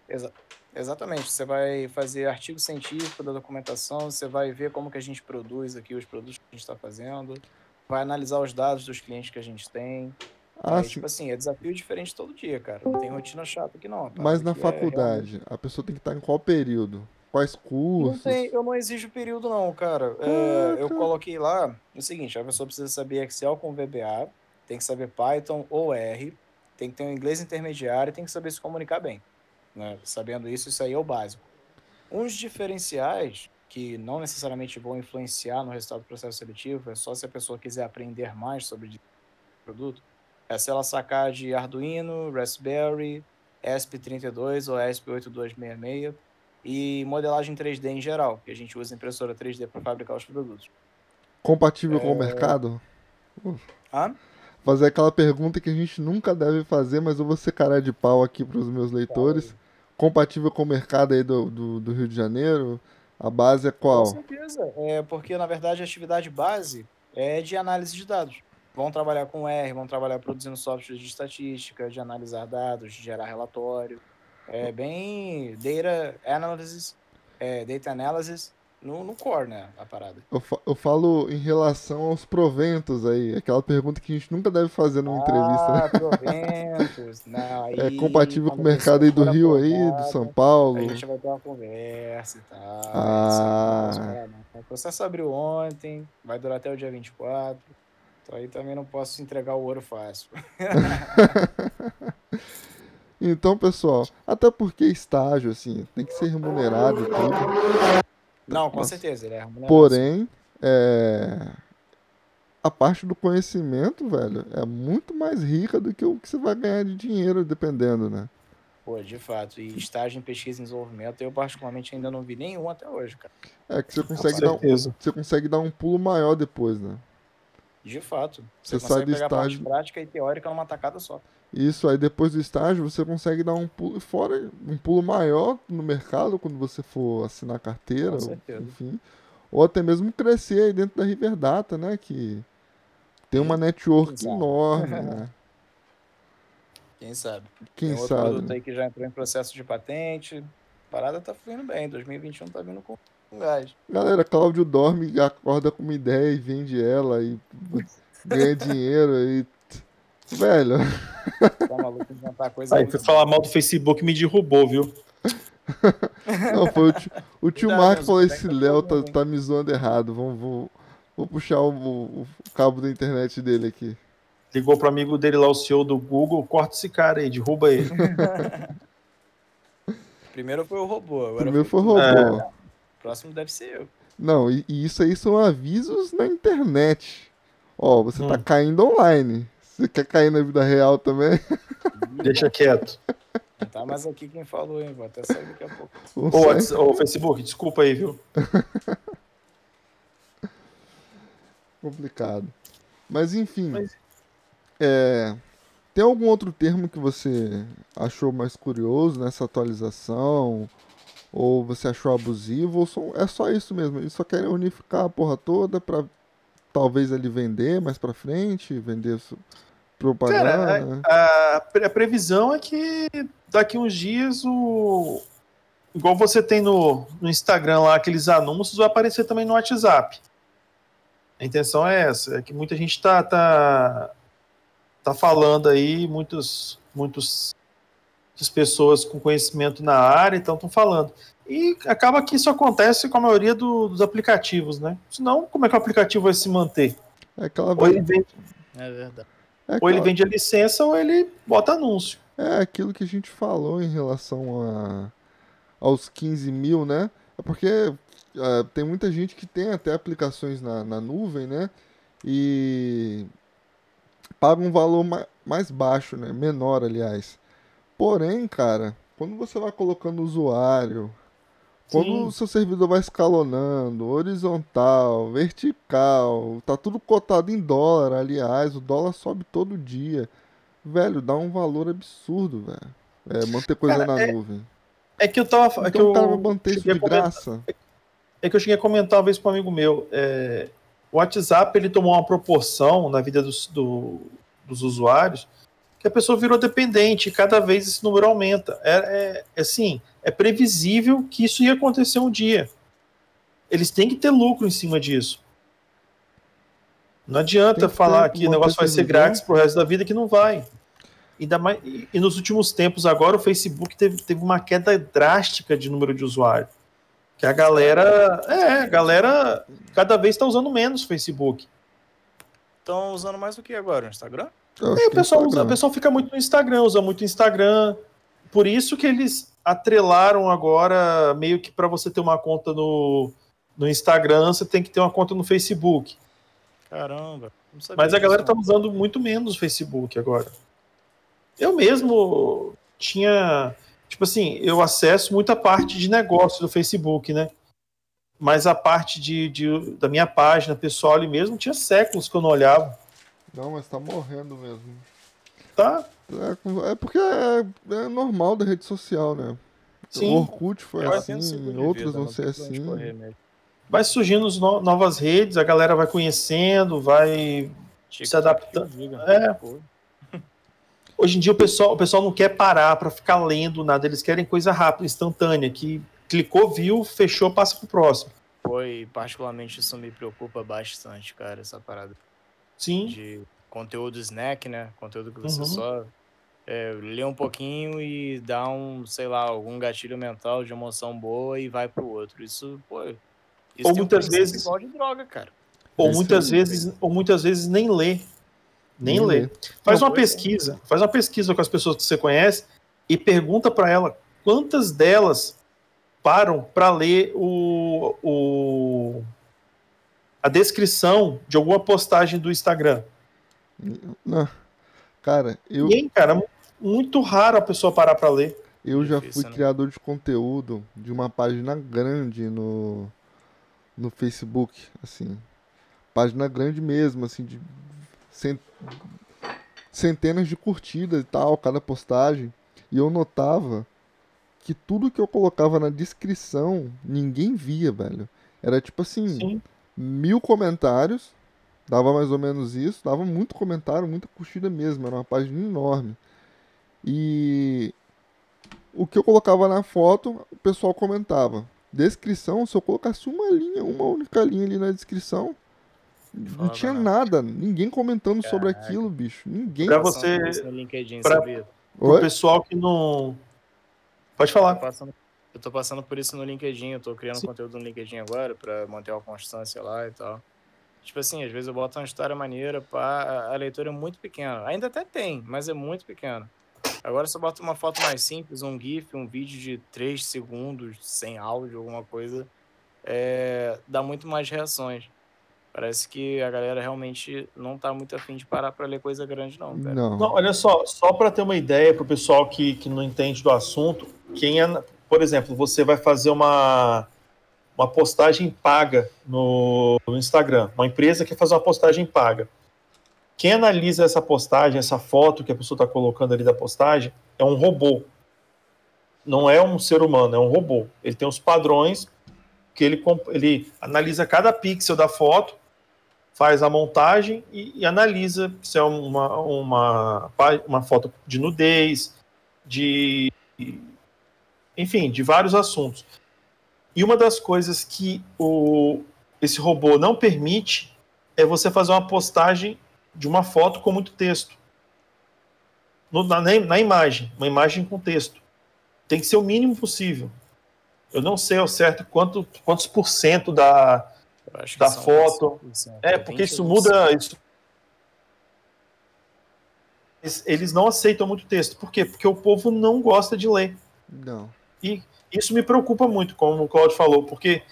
Exa- Exatamente, você vai fazer artigo científico da documentação, você vai ver como que a gente produz aqui os produtos que a gente está fazendo, vai analisar os dados dos clientes que a gente tem. Ah, Aí, sim. tipo assim, é desafio diferente todo dia, cara. Não tem rotina chata aqui não. Mas na é faculdade, a pessoa tem que estar em qual período? Quais Não cursos? tem, eu não exijo período, não, cara. É, eu coloquei lá o seguinte: a pessoa precisa saber Excel com VBA, tem que saber Python ou R, tem que ter um inglês intermediário e tem que saber se comunicar bem. Né? Sabendo isso, isso aí é o básico. Uns diferenciais que não necessariamente vão influenciar no resultado do processo seletivo, é só se a pessoa quiser aprender mais sobre o produto, é se ela sacar de Arduino, Raspberry, ESP32 ou ESP8266 e modelagem 3D em geral, que a gente usa impressora 3D para fabricar os produtos. Compatível É. com o mercado? Ah? Fazer aquela pergunta que a gente nunca deve fazer, mas eu vou ser cara de pau aqui para os meus leitores. Compatível com o mercado aí do, do, do Rio de Janeiro? A base é Com qual? certeza, é porque na verdade a atividade base é de análise de dados. Vão trabalhar com R, vão trabalhar produzindo softwares de estatística, de analisar dados, de gerar relatório. É bem data analysis, é, data analysis no, no core, né, a parada. Eu, fa- eu falo em relação aos proventos aí. Aquela pergunta que a gente nunca deve fazer numa entrevista, né? Ah, proventos. Não, aí, É compatível com o mercado aí do Rio aí, do São Paulo. A gente vai ter uma conversa e tal. Ah. né? O processo abriu ontem, vai durar até o dia 24. Então aí também não posso entregar o ouro fácil. Então, pessoal, até porque estágio, assim, tem que ser remunerado e tudo. Não, com Nossa. certeza, ele é remunerado. Porém, é... a parte do conhecimento, velho, é muito mais rica do que o que você vai ganhar de dinheiro, dependendo, né? Pô, de fato. E estágio em pesquisa e desenvolvimento, eu particularmente ainda não vi nenhum até hoje, cara. É que você consegue, dar um, você consegue dar um pulo maior depois, né? De fato. Você Você, sai do pegar a parte estágio- prática e teórica numa tacada só. Isso aí depois do estágio você consegue dar um pulo fora, um pulo maior no mercado quando você for assinar carteira, Com certeza. enfim. Ou até mesmo crescer aí dentro da Riverdata, né? Que tem uma network Exato. enorme, né? Quem sabe? Quem Tem outro sabe? produto aí que já entrou em processo de patente. A parada tá fluindo bem. 2021 tá vindo com, gás. Galera, Cláudio dorme acorda com uma ideia e vende ela e ganha dinheiro e. Velho, Tá maluco inventar coisa. Aí, fui falar mal do Facebook me derrubou, viu? não, foi o tio, o tio Cuidado, Marco falou: esse tá Léo tá, falando, hein?" tá me zoando errado. Vamos, vou, vou puxar o, o- o cabo da internet dele aqui. Ligou pro amigo dele lá, o CEO do Google, corta esse cara aí, derruba ele. Primeiro foi o robô. Agora Primeiro foi tu. robô. É. O próximo deve ser eu. Não, e, e isso aí são avisos na internet. Ó, você tá Hum. caindo online. Você quer cair na vida real também? Deixa quieto. Não tá mais aqui quem falou, hein? Vou até sair daqui a pouco. Ô. Whats- ô, Facebook, desculpa aí, viu? Complicado. Mas enfim. Mas- é, tem algum outro termo que você achou mais curioso nessa atualização? Ou você achou abusivo? Ou só- é só isso mesmo? Eles só querem unificar a porra toda pra talvez ele vender mais pra frente, vender propaganda. Cara, a, a pre- a previsão é que daqui uns dias o. Igual você tem no, no Instagram lá, aqueles anúncios, vai aparecer também no WhatsApp. A intenção é essa, é que muita gente tá, tá, tá falando aí, muitos, muitos, muitas pessoas com conhecimento na área então estão falando. E acaba que isso acontece com a maioria do- dos aplicativos, né? Senão, como é que o aplicativo vai se manter? É aquela, Ou ele vende, É verdade. é ou ele aquela- vende a licença ou ele bota anúncio. É aquilo que a gente falou em relação a, aos 15 mil, né? É porque é, tem muita gente que tem até aplicações na, na nuvem, né? E paga um valor ma mais baixo, né? Menor, aliás. Porém, cara, quando você vai colocando usuário, quando Sim. o seu servidor vai escalonando, horizontal, vertical, tá tudo cotado em dólar, aliás, o dólar sobe todo dia. Velho, dá um valor absurdo, velho. É, manter coisa Cara, na é- nuvem. É que eu tava. é que Então eu o cara vai manter isso de graça. É que eu cheguei a comentar uma vez com um amigo meu. é, o WhatsApp ele tomou uma proporção na vida dos, do- dos usuários que a pessoa virou dependente e cada vez esse número aumenta. É, é- é assim, é previsível que isso ia acontecer um dia. Eles têm que ter lucro em cima disso. Não adianta que falar que o negócio vai ser grátis pro resto da vida que não vai. Ainda mais, e, e nos últimos tempos agora o Facebook teve, teve uma queda drástica de número de usuários. Que a galera. É, a galera cada vez está usando menos o Facebook. Estão usando mais o que agora? O Instagram? E o pessoal, usa, o pessoal fica muito no Instagram, usa muito Instagram. Por isso que eles atrelaram agora, meio que para você ter uma conta no, no Instagram, você tem que ter uma conta no Facebook. Caramba. Mas a galera tá não. usando muito menos o Facebook agora. Eu mesmo tinha. Tipo assim, eu acesso muita parte de negócio do Facebook, né? Mas a parte de, de- da minha página pessoal ali mesmo tinha séculos que eu não olhava. Não, mas tá morrendo mesmo. Tá? É, é porque é, é normal da rede social, né? Sim. O Orkut foi Ela assim, outros vida, vão não ser assim. Vai surgindo no- novas redes, a galera vai conhecendo, vai. TikTok adapta- que diga. É. Hoje em dia o pessoal, o pessoal não quer parar para ficar lendo nada, eles querem coisa rápida, instantânea, que clicou, viu, fechou, passa pro próximo. Foi, particularmente, isso me preocupa bastante, cara, essa parada Sim. de conteúdo snack, né? Conteúdo que você Uhum. só é, lê um pouquinho e dá um, sei lá, algum gatilho mental de emoção boa e vai pro outro. Isso, pô. Isso Ou um muitas princípio vezes- igual de droga, cara. Ou Isso muitas vezes, ou muitas vezes nem lê. Nem, Nem lê. lê. Faz Não, uma pois é. pesquisa, faz uma pesquisa com as pessoas que você conhece e pergunta para ela quantas delas param para ler o, o a descrição de alguma postagem do Instagram. Não. Cara, eu, Ninguém, cara, muito raro a pessoa parar para ler. eu já Difícil, fui né? criador de conteúdo de uma página grande no, no Facebook, assim. Página grande mesmo, assim, de cen- centenas de curtidas e tal, cada postagem. E eu notava que tudo que eu colocava na descrição, ninguém via, velho. Era tipo assim, Sim. Mil comentários, dava mais ou menos isso, dava muito comentário, muita curtida mesmo, era uma página enorme. E o que eu colocava na foto, o pessoal comentava. Descrição, se eu colocasse uma linha, uma única linha ali na descrição, não tinha nada. nada, ninguém comentando sobre Caraca. aquilo, bicho. Ninguém. Pra você- pra- sabia? O Oi? pessoal que não. Pode falar. passando- eu tô passando por isso no LinkedIn, eu tô criando Sim. conteúdo no LinkedIn agora pra manter uma constância lá e tal. Tipo assim, às vezes eu boto uma história maneira, pá, a- leitura é muito pequena. Ainda até tem, mas é muito pequena. Agora se eu boto uma foto mais simples, um GIF, um vídeo de 3 segundos, sem áudio, alguma coisa, é, dá muito mais reações. Parece que a galera realmente não tá muito afim de parar pra ler coisa grande, não, cara. Não. Não, olha só, só para ter uma ideia para o pessoal que, que não entende do assunto, quem é, por exemplo, você vai fazer uma, uma postagem paga no, no Instagram, uma empresa quer fazer uma postagem paga. Quem analisa essa postagem, essa foto que a pessoa está colocando ali da postagem, é um robô. Não é um ser humano, é um robô. Ele tem os padrões que ele, ele analisa cada pixel da foto faz a montagem e, e analisa se é uma, uma, uma foto de nudez, de. Enfim, de vários assuntos. E uma das coisas que o, esse robô não permite é você fazer uma postagem de uma foto com muito texto. No- na, na imagem, uma imagem com texto. Tem que ser o mínimo possível. Eu não sei ao certo quanto, quantos por cento da, da foto. 25%, é, porque 20 isso muda. Isso... Eles- Eles não aceitam muito texto. Por quê? Porque o povo não gosta de ler. Não. E isso me preocupa muito, como o Claudio falou, porque,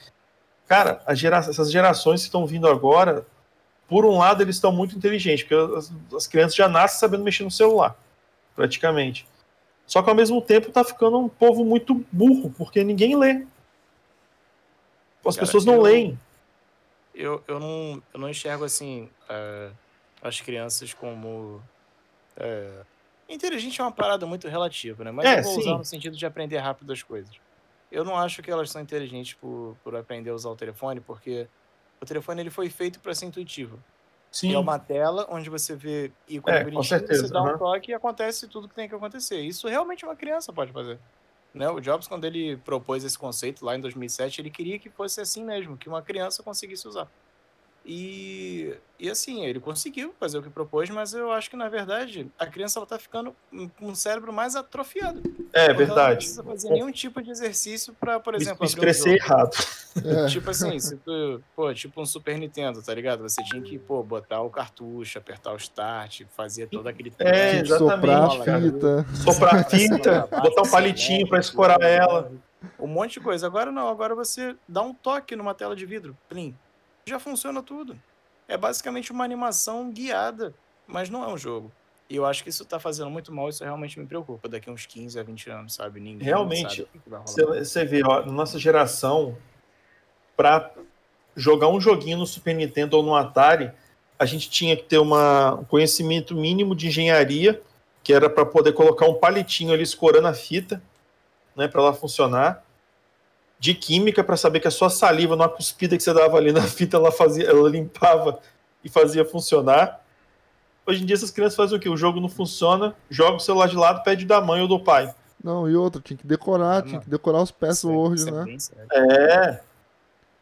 cara, gera... essas gerações que estão vindo agora, por um lado, eles estão muito inteligentes, porque as, as, crianças já nascem sabendo mexer no celular, praticamente. Só que ao mesmo tempo tá ficando um povo muito burro, porque ninguém lê. As Cara, pessoas não eu, leem. Eu, eu, não, eu não enxergo assim uh, as crianças como. Uh, inteligente é uma parada muito relativa, né? Mas é, eu vou sim. usar no sentido de aprender rápido as coisas. Eu não acho que elas são inteligentes por, por aprender a usar o telefone, porque o telefone ele foi feito para ser intuitivo. Sim. É uma tela onde você vê ícone é, bonitinho, você dá um toque e acontece tudo que tem que acontecer. Isso realmente uma criança pode fazer. Né? O Jobs, quando ele propôs esse conceito lá em 2007, ele queria que fosse assim mesmo, que uma criança conseguisse usar. E, e assim, ele conseguiu fazer o que propôs, mas eu acho que, na verdade, a criança ela tá ficando com um cérebro mais atrofiado. É verdade. Ela não precisa fazer nenhum tipo de exercício para, por exemplo, Isso crescer um errado. É. Tipo assim, se tu, pô, tipo um Super Nintendo, tá ligado? Você tinha que, pô, botar o cartucho, apertar o start, fazer todo aquele É, exatamente. Soprar a fita. Soprar a fita, botar um palitinho para escorar ela. Um monte de coisa. Agora não, agora você dá um toque numa tela de vidro, plim, já funciona tudo. É basicamente uma animação guiada, mas não é um jogo. E eu acho que isso tá fazendo muito mal, isso realmente me preocupa. Daqui uns 15 a 20 anos, sabe? Ninguém Realmente, você vê, ó, na nossa geração, para jogar um joguinho no Super Nintendo ou no Atari, a gente tinha que ter uma, um conhecimento mínimo de engenharia, que era para poder colocar um palitinho ali escorando a fita, né, para ela funcionar de química para saber que a sua saliva, numa cuspida que você dava ali na fita, ela fazia, ela limpava e fazia funcionar. Hoje em dia essas crianças fazem o quê? O jogo não funciona, joga o celular de lado, pede da mãe ou do pai. Não, e outra, tinha que decorar, tinha que decorar os passwords, né? É.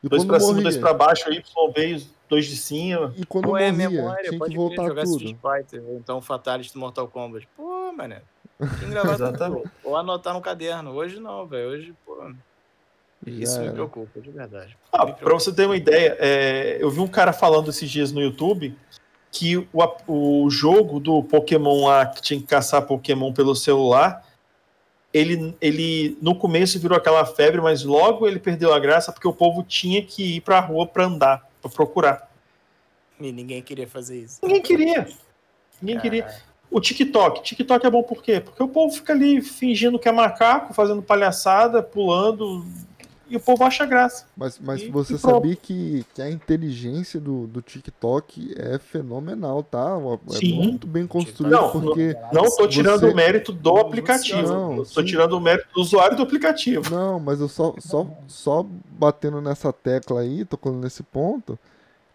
E dois pra morria? cima, dois pra baixo, Y veio, dois de cima. E quando Pô, morria, é memória, tinha que voltar jogar tudo. Street Fighter, então Fatality do Mortal Kombat. Pô, mané. Exatamente. Ou anotar no caderno. Hoje não, velho. Hoje, pô. Isso me preocupa, de verdade. Ah, para você ter uma ideia, é, eu vi um cara falando esses dias no YouTube que o, o jogo do Pokémon lá, que tinha que caçar Pokémon pelo celular, ele, ele no começo virou aquela febre, mas logo ele perdeu a graça porque o povo tinha que ir para a rua para andar, para procurar. E ninguém queria fazer isso. Ninguém queria. Ninguém queria. O TikTok. TikTok é bom por quê? Porque o povo fica ali fingindo que é macaco, fazendo palhaçada, pulando, e o povo acha graça. Mas, mas e, você e sabia que, que a inteligência do, do TikTok é fenomenal, tá? É Sim. muito bem construído. Não, porque não estou tirando o mérito do aplicativo. Não, estou tirando o mérito do usuário do aplicativo. Não, mas eu só, só, só batendo nessa tecla aí, tocando nesse ponto,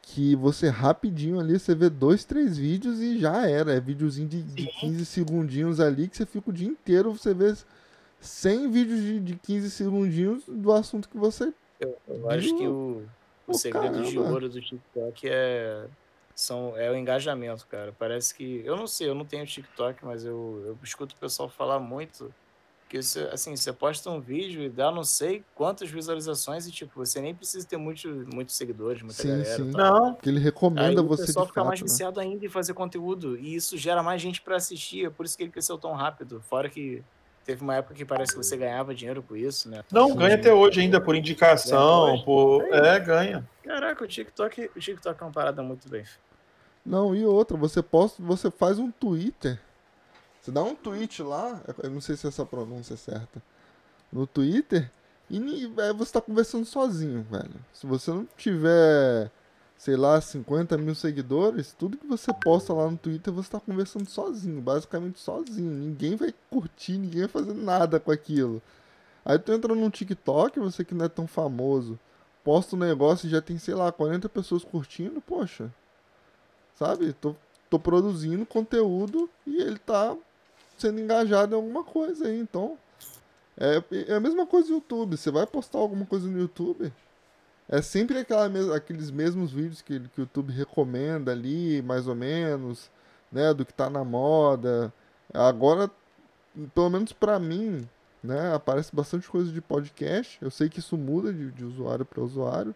que você rapidinho ali, você vê dois, três vídeos e já era. É videozinho de, de 15 segundinhos ali que você fica o dia inteiro, você vê 100 vídeos de, de 15 segundinhos do assunto que você. Eu, eu acho que o, o segredo caramba. de ouro do TikTok é, são, é o engajamento, cara. Parece que. Eu não sei, eu não tenho TikTok, mas eu, eu escuto o pessoal falar muito. Que você, assim, você posta um vídeo e dá não sei quantas visualizações e, tipo, você nem precisa ter muito, muitos seguidores, muita sim, galera. Sim. Não. Que ele recomenda Aí você. O pessoal fica fato, mais né? viciado ainda em fazer conteúdo. E isso gera mais gente para assistir. É por isso que ele cresceu tão rápido. Fora que Teve uma época que parece que você ganhava dinheiro com isso, né? Não, ganha até hoje ainda por indicação, por... É, ganha. Caraca, o TikTok, o TikTok é uma parada muito bem. Não, e outra, você posta, você faz um Twitter. Você dá um tweet lá, eu não sei se essa pronúncia é certa. No Twitter, e aí você tá conversando sozinho, velho. Se você não tiver sei lá, 50 mil seguidores, tudo que você posta lá no Twitter você tá conversando sozinho, basicamente sozinho. Ninguém vai curtir, ninguém vai fazer nada com aquilo. Aí tu entra no TikTok, você que não é tão famoso, posta um negócio e já tem, sei lá, 40 pessoas curtindo, poxa. Sabe? Tô, tô produzindo conteúdo e ele tá sendo engajado em alguma coisa aí, então. É, é a mesma coisa no YouTube. Você vai postar alguma coisa no YouTube, é sempre aquela aqueles mesmos vídeos que, que o YouTube recomenda ali, mais ou menos, né, do que tá na moda. Agora, pelo menos para mim, né, aparece bastante coisa de podcast. Eu sei que isso muda de, de usuário para usuário,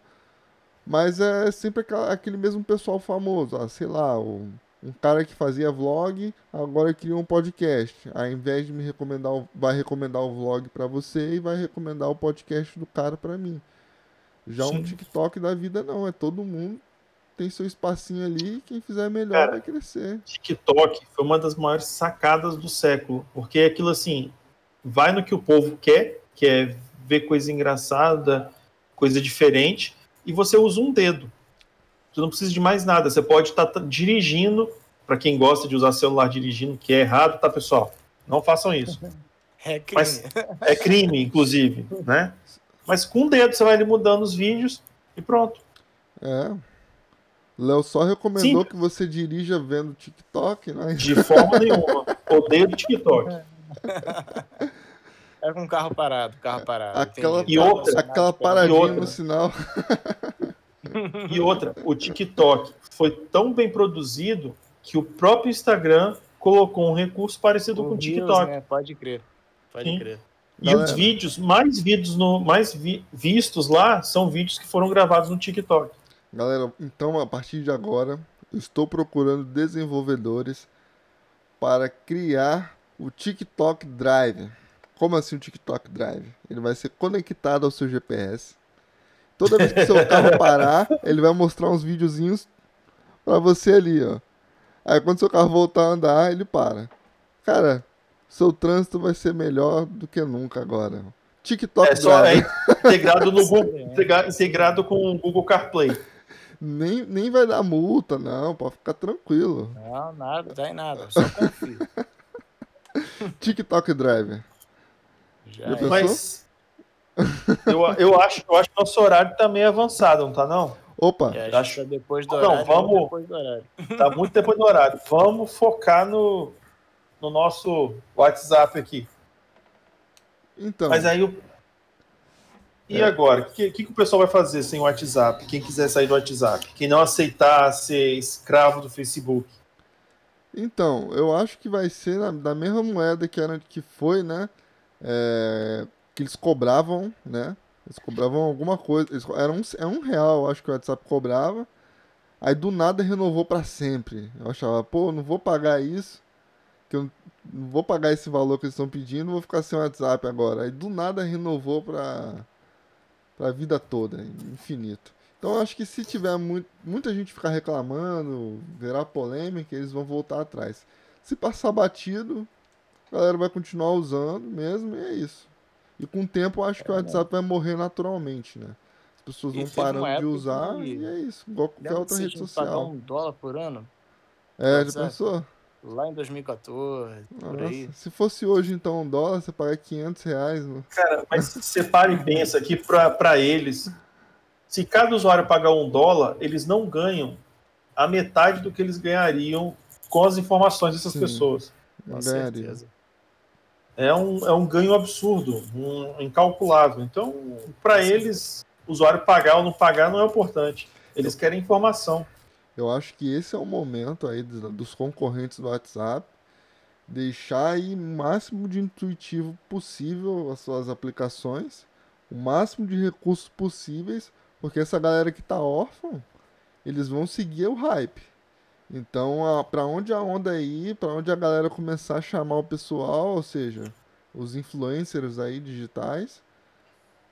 mas é sempre aquela, aquele mesmo pessoal famoso, ah, sei lá, o, um cara que fazia vlog, agora criou um podcast. Ao invés de me recomendar, vai recomendar o vlog para você e vai recomendar o podcast do cara para mim. Já Sim. um TikTok da vida não, é todo mundo tem seu espacinho ali, quem fizer melhor Cara, vai crescer. TikTok foi uma das maiores sacadas do século, porque é aquilo assim, vai no que o povo quer, que é ver coisa engraçada, coisa diferente, e você usa um dedo. Você não precisa de mais nada. Você pode estar tá dirigindo, para quem gosta de usar celular dirigindo, que é errado, tá, pessoal? Não façam isso. É crime. Mas é crime, inclusive, né? Mas com o dedo você vai ali mudando os vídeos e pronto. É. Léo só recomendou Sim. que você dirija vendo TikTok, né? De forma nenhuma. Odeio TikTok. É com carro parado, carro parado. Aquela, entendi. E outra- aquela E paradinha outra. no sinal. E outra, o TikTok foi tão bem produzido que o próprio Instagram colocou um recurso parecido com o TikTok. né? Pode crer. Pode Sim. crer. E os vídeos, mais vídeos no, mais vi- vistos lá, são vídeos que foram gravados no TikTok. Galera, então a partir de agora, eu estou procurando desenvolvedores para criar o TikTok Drive. Como assim o TikTok Drive? Ele vai ser conectado ao seu GPS. Toda vez que seu carro parar, ele vai mostrar uns videozinhos para você ali, ó. Aí quando seu carro voltar a andar, ele para. Cara, seu trânsito vai ser melhor do que nunca agora. TikTok É só é integrado no Google, integrado com o Google CarPlay. Nem, nem vai dar multa, não, pode ficar tranquilo. Não, nada, dá em nada. Só confio. TikTok Drive. Já Já é. Mas eu, eu, acho, eu acho que nosso horário tá meio avançado, não tá não? Opa, É, acho- acho que é depois do Não, horário. vamos- depois do horário. Tá muito depois do horário. Vamos focar no, no nosso WhatsApp aqui. então. Mas aí o. E É. agora? O que, que, que o pessoal vai fazer sem o WhatsApp? Quem quiser sair do WhatsApp? Quem não aceitar ser escravo do Facebook? Então, eu acho que vai ser na- da mesma moeda que era que foi, né? É, que eles cobravam, né? Eles cobravam alguma coisa. Eles, era, um, é um real, eu acho que o WhatsApp cobrava. Aí do nada renovou pra sempre. Eu achava, pô, não vou pagar isso. Que eu não vou pagar esse valor que eles estão pedindo, vou ficar sem WhatsApp agora. Aí do nada renovou pra, pra vida toda, infinito. Então eu acho que se tiver muito, muita gente ficar reclamando, virar polêmica, eles vão voltar atrás. Se passar batido, a galera vai continuar usando mesmo e é isso. E com o tempo eu acho que o WhatsApp vai morrer naturalmente, né? As pessoas vão parando de usar e é isso, igual qualquer outra rede que pagar social. um dólar por ano? É, já WhatsApp? pensou? Lá em 2014, por aí. Nossa, se fosse hoje então um dólar, você paga 500 reais. No... Cara, mas separe e pensa aqui para eles. Se cada usuário pagar um dólar, eles não ganham a metade do que eles ganhariam com as informações dessas Sim. pessoas. Com certeza. É um, é um ganho absurdo, um incalculável. Então, para eles, o usuário pagar ou não pagar não é importante. Eles querem informação. Eu acho que esse é o momento aí dos, concorrentes do WhatsApp deixar aí o máximo de intuitivo possível as suas aplicações, o máximo de recursos possíveis, porque essa galera que tá órfã, eles vão seguir o hype. Então, a, pra onde a onda ir, pra onde a galera começar a chamar o pessoal, ou seja, os influencers aí digitais,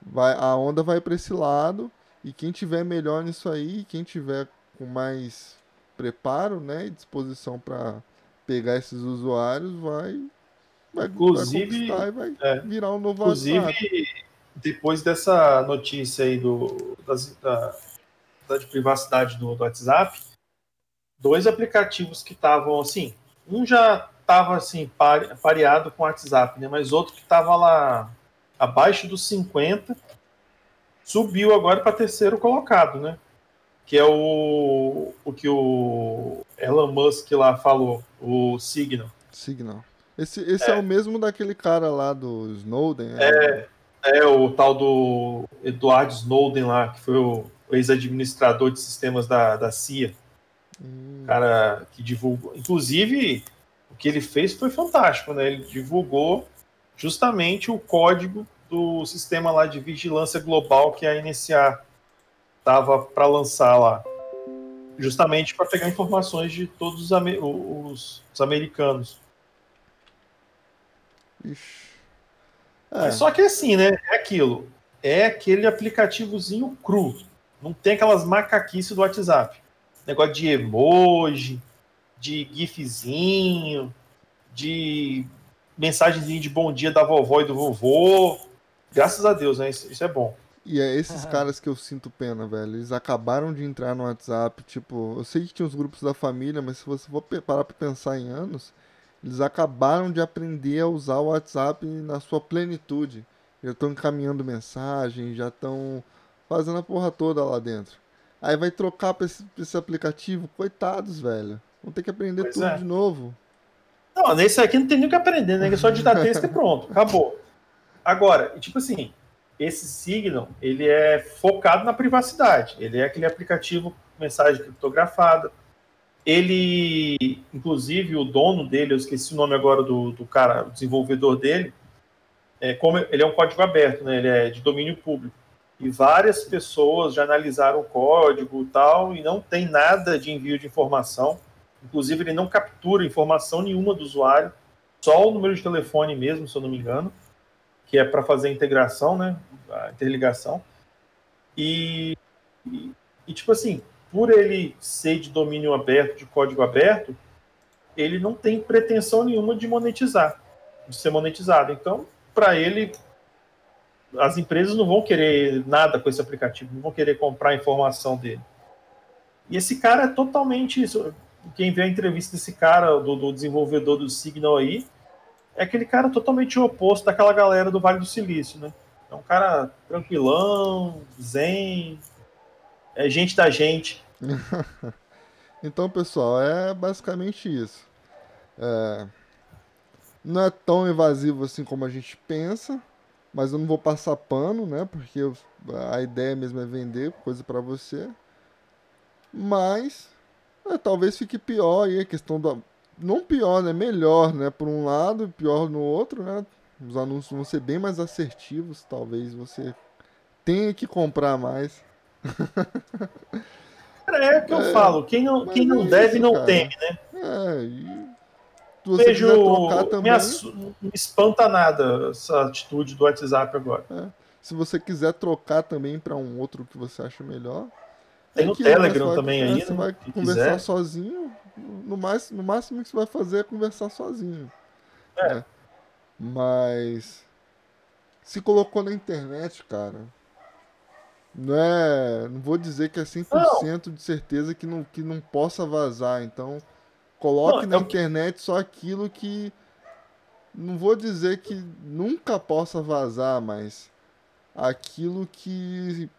vai, a onda vai para esse lado e quem tiver melhor nisso aí, quem tiver com mais preparo, né, e disposição para pegar esses usuários, vai vai, Inclusive, vai e vai é, virar um novo Inclusive, WhatsApp. depois dessa notícia aí do, das- da, da de privacidade do, do WhatsApp, dois aplicativos que estavam assim, um já estava assim pare- pareado com o WhatsApp, né? Mas outro que estava lá abaixo dos 50 subiu agora para terceiro colocado, né? Que é o, o que o Elon Musk lá falou, o Signal. Signal. Esse, esse é. É. o mesmo daquele cara lá do Snowden, é, É, o tal do Edward Snowden lá, que foi o, o ex-administrador de sistemas da, da CIA, Hum, cara que divulgou. Inclusive, o que ele fez foi fantástico, né? Ele divulgou justamente o código do sistema lá de vigilância global que a NSA estava para lançar lá. Justamente para pegar informações de todos os, ame- os- os americanos. ixi. É, Só que assim, né? É aquilo. É aquele aplicativozinho cru. Não tem aquelas macaquices do WhatsApp. negócio de emoji, de gifzinho, de mensagem de bom dia da vovó e do vovô. Graças a Deus, né? Isso, isso é bom. E é esses caras que eu sinto pena, velho. Eles acabaram de entrar no WhatsApp, tipo, eu sei que tinha os grupos da família, mas se você for parar pra pensar em anos, eles acabaram de aprender a usar o WhatsApp na sua plenitude. Já estão encaminhando mensagem, já estão fazendo a porra toda lá dentro. Aí vai trocar pra esse, pra esse aplicativo, coitados, velho. Vão ter que aprender Pois tudo é. de novo. Não, nesse aqui não tem nem o que aprender, né? É só digitar texto e pronto, acabou. Agora, e tipo assim, esse Signal, ele é focado na privacidade. Ele é aquele aplicativo mensagem criptografada. Ele, inclusive, o dono dele, eu esqueci o nome agora do, do cara, o desenvolvedor dele, é, como ele é um código aberto, né? Ele é de domínio público. E várias pessoas já analisaram o código e tal, e não tem nada de envio de informação. Inclusive, ele não captura informação nenhuma do usuário, só o número de telefone mesmo, se eu não me engano, que é para fazer a integração, né? A interligação. E, e, e, tipo assim, por ele ser de domínio aberto, de código aberto, ele não tem pretensão nenhuma de monetizar, de ser monetizado. Então, para ele, as empresas não vão querer nada com esse aplicativo, não vão querer comprar a informação dele. E esse cara é totalmente isso. Quem vê a entrevista desse cara, do, do desenvolvedor do Signal aí, é aquele cara totalmente oposto daquela galera do Vale do Silício, né? É um cara tranquilão, zen, é gente da gente. Então, pessoal, é basicamente isso. É, Não é tão invasivo assim como a gente pensa, mas eu não vou passar pano, né? Porque a ideia mesmo é vender coisa pra você. Mas é, talvez fique pior aí a questão da. Não pior, né? Melhor, né? Por um lado e pior no outro, né? Os anúncios vão ser bem mais assertivos, talvez você tenha que comprar mais. É o que eu É, falo, quem não, quem não é deve isso, não cara. teme, né? É, e você Vejo, me, também, não me espanta nada essa atitude do WhatsApp agora. se você quiser trocar também para um outro que você acha melhor, Tem o? Telegram Você vai- também aí, Você né? vai Quem conversar quiser. sozinho, no máximo, no máximo que você vai fazer é conversar sozinho. É. né? Mas se colocou na internet, cara, não é, não vou dizer que é 100% de certeza que não, que não possa vazar, então coloque Não, na é que- internet só aquilo que não vou dizer que nunca possa vazar, mas aquilo que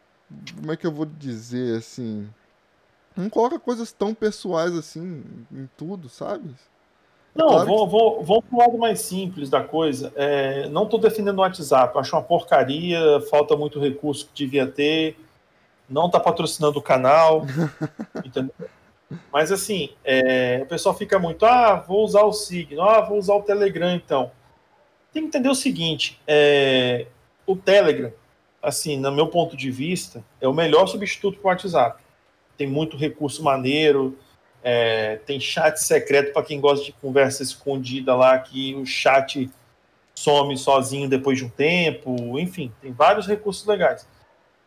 como é que eu vou dizer assim? Não coloca coisas tão pessoais assim em tudo, sabe? Não, Claro vou, vou, vamos pro lado mais simples da coisa. É, não estou defendendo o WhatsApp, acho uma porcaria, falta muito recurso que devia ter, não está patrocinando o canal, entendeu? Mas assim, é, o pessoal fica muito, ah, vou usar o Signal, ah, vou usar o Telegram então. Tem que entender o seguinte, é, o Telegram, assim, no meu ponto de vista, é o melhor substituto para o WhatsApp. Tem muito recurso maneiro, é, tem chat secreto para quem gosta de conversa escondida lá, que o chat some sozinho depois de um tempo, enfim, tem vários recursos legais.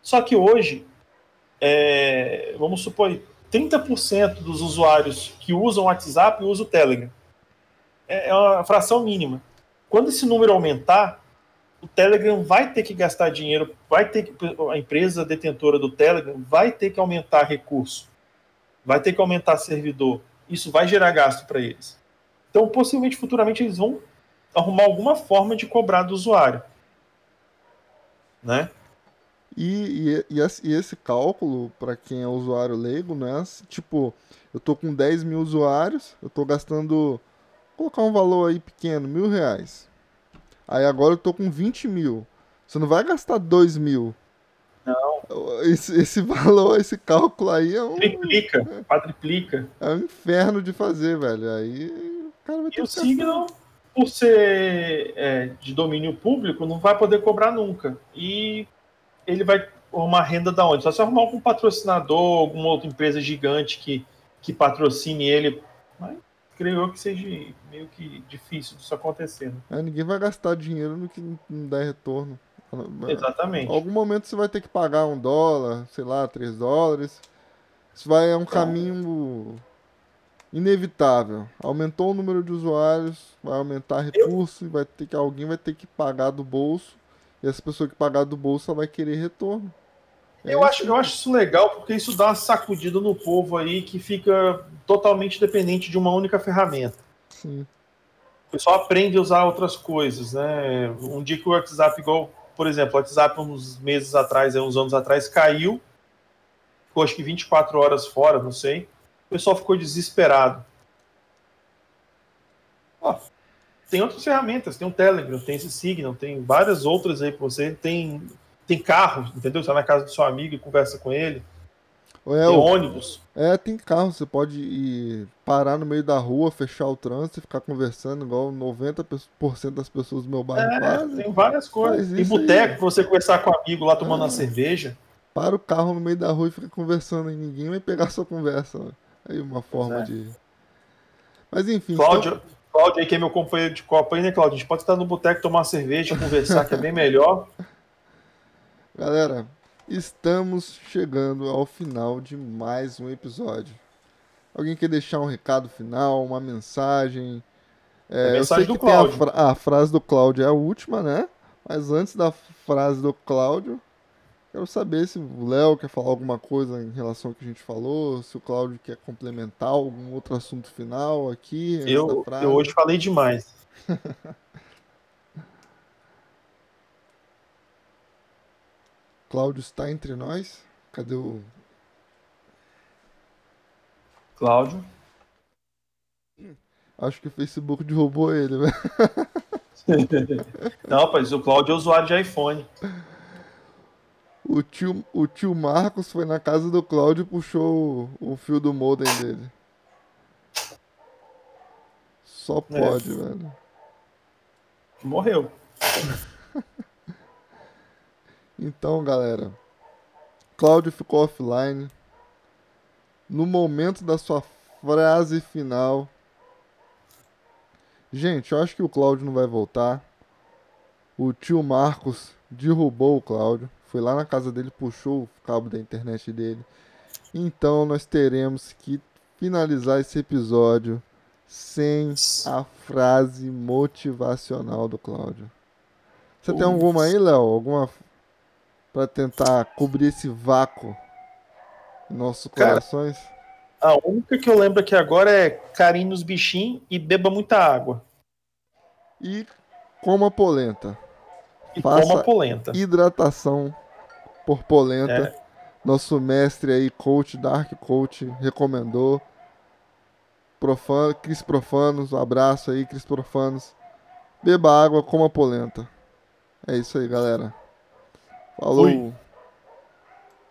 Só que hoje, é, vamos supor, aí, 30% dos usuários que usam o WhatsApp usam o Telegram. É, é uma fração mínima. Quando esse número aumentar, o Telegram vai ter que gastar dinheiro, vai ter que, a empresa detentora do Telegram vai ter que aumentar recurso vai ter que aumentar servidor. Isso vai gerar gasto para eles. Então, possivelmente, futuramente, eles vão arrumar alguma forma de cobrar do usuário. Né? E, e, e esse- cálculo, para quem é usuário leigo, né? Tipo, eu tô com 10 mil usuários, eu tô gastando, vou colocar um valor aí pequeno, mil reais. Aí agora eu tô com 20 mil. Você não vai gastar 2 mil. Não. Esse, esse valor, esse cálculo aí é um, Triplica, quadriplica. é um inferno de fazer, velho. Aí o cara vai ter E o que gastar. Signal, por ser é, de domínio público, não vai poder cobrar nunca. E ele vai arrumar renda da onde? Só se arrumar algum patrocinador, alguma outra empresa gigante que, que patrocine ele. Mas creio eu que seja meio que difícil disso acontecer. né? É, ninguém vai gastar dinheiro no que não der retorno. Exatamente. Em algum momento você vai ter que pagar um dólar, sei lá, três dólares. Isso vai é um caminho inevitável. Aumentou o número de usuários, vai aumentar recurso e vai ter que alguém vai ter que pagar do bolso. E essa pessoa que pagar do bolso vai querer retorno. É eu, acho, eu acho isso legal porque isso dá uma sacudida no povo aí que fica totalmente dependente de uma única ferramenta. Sim. O pessoal aprende a usar outras coisas, né? Um dia que o WhatsApp, igual, por exemplo, o WhatsApp uns meses atrás, uns anos atrás, caiu, ficou acho que 24 horas fora, não sei o pessoal ficou desesperado. Ó, tem outras ferramentas, tem o Telegram, tem esse Signal, tem várias outras aí para você. Tem, tem carro, entendeu? Você vai na casa do seu amigo e conversa com ele. É, tem ônibus. É, tem carro. Você pode ir parar no meio da rua, fechar o trânsito e ficar conversando, igual 90% das pessoas do meu bairro é, fazem. Tem várias coisas. Tem boteco pra você conversar com um amigo lá tomando é. uma cerveja. Para o carro no meio da rua e fica conversando e ninguém vai pegar sua conversa. Aí uma forma é. de. Mas enfim. Cláudio, então... Cláudio aí, que é meu companheiro de copa aí, né, Cláudio? A gente pode estar no boteco, tomar uma cerveja, conversar, que é bem melhor. Galera, estamos chegando ao final de mais um episódio. Alguém quer deixar um recado final, uma mensagem? É, é mensagem do Cláudio. A, fra a frase do Cláudio é a última, né? Mas antes da frase do Cláudio, Quero saber se o Léo quer falar alguma coisa em relação ao que a gente falou, se o Cláudio quer complementar algum outro assunto final aqui. Eu, eu hoje falei demais. Cláudio está entre nós? Cadê o. Cláudio? Acho que o Facebook derrubou ele, velho. Não, rapaz, o Cláudio é usuário de iPhone. O tio, o tio Marcos foi na casa do Cláudio e puxou o, o fio do modem dele. Só é. pode, é. velho. Morreu. então, galera. Cláudio ficou offline. No momento da sua frase final. Gente, eu acho que o Cláudio não vai voltar. O tio Marcos derrubou o Cláudio foi lá na casa dele, puxou o cabo da internet dele. Então nós teremos que finalizar esse episódio sem a frase motivacional do Cláudio. Você tem alguma aí, Léo? Alguma para tentar cobrir esse vácuo em nossos Cara, corações? A única que eu lembro aqui agora é carinho nos bichinhos e beba muita água. E coma polenta. E Faça coma polenta. Hidratação por polenta. É. Nosso mestre aí, coach, Dark Coach, recomendou. Profano, Cris Profanos, um abraço aí, Cris Profanos. Beba água, coma polenta. É isso aí, galera. Falou. Fui.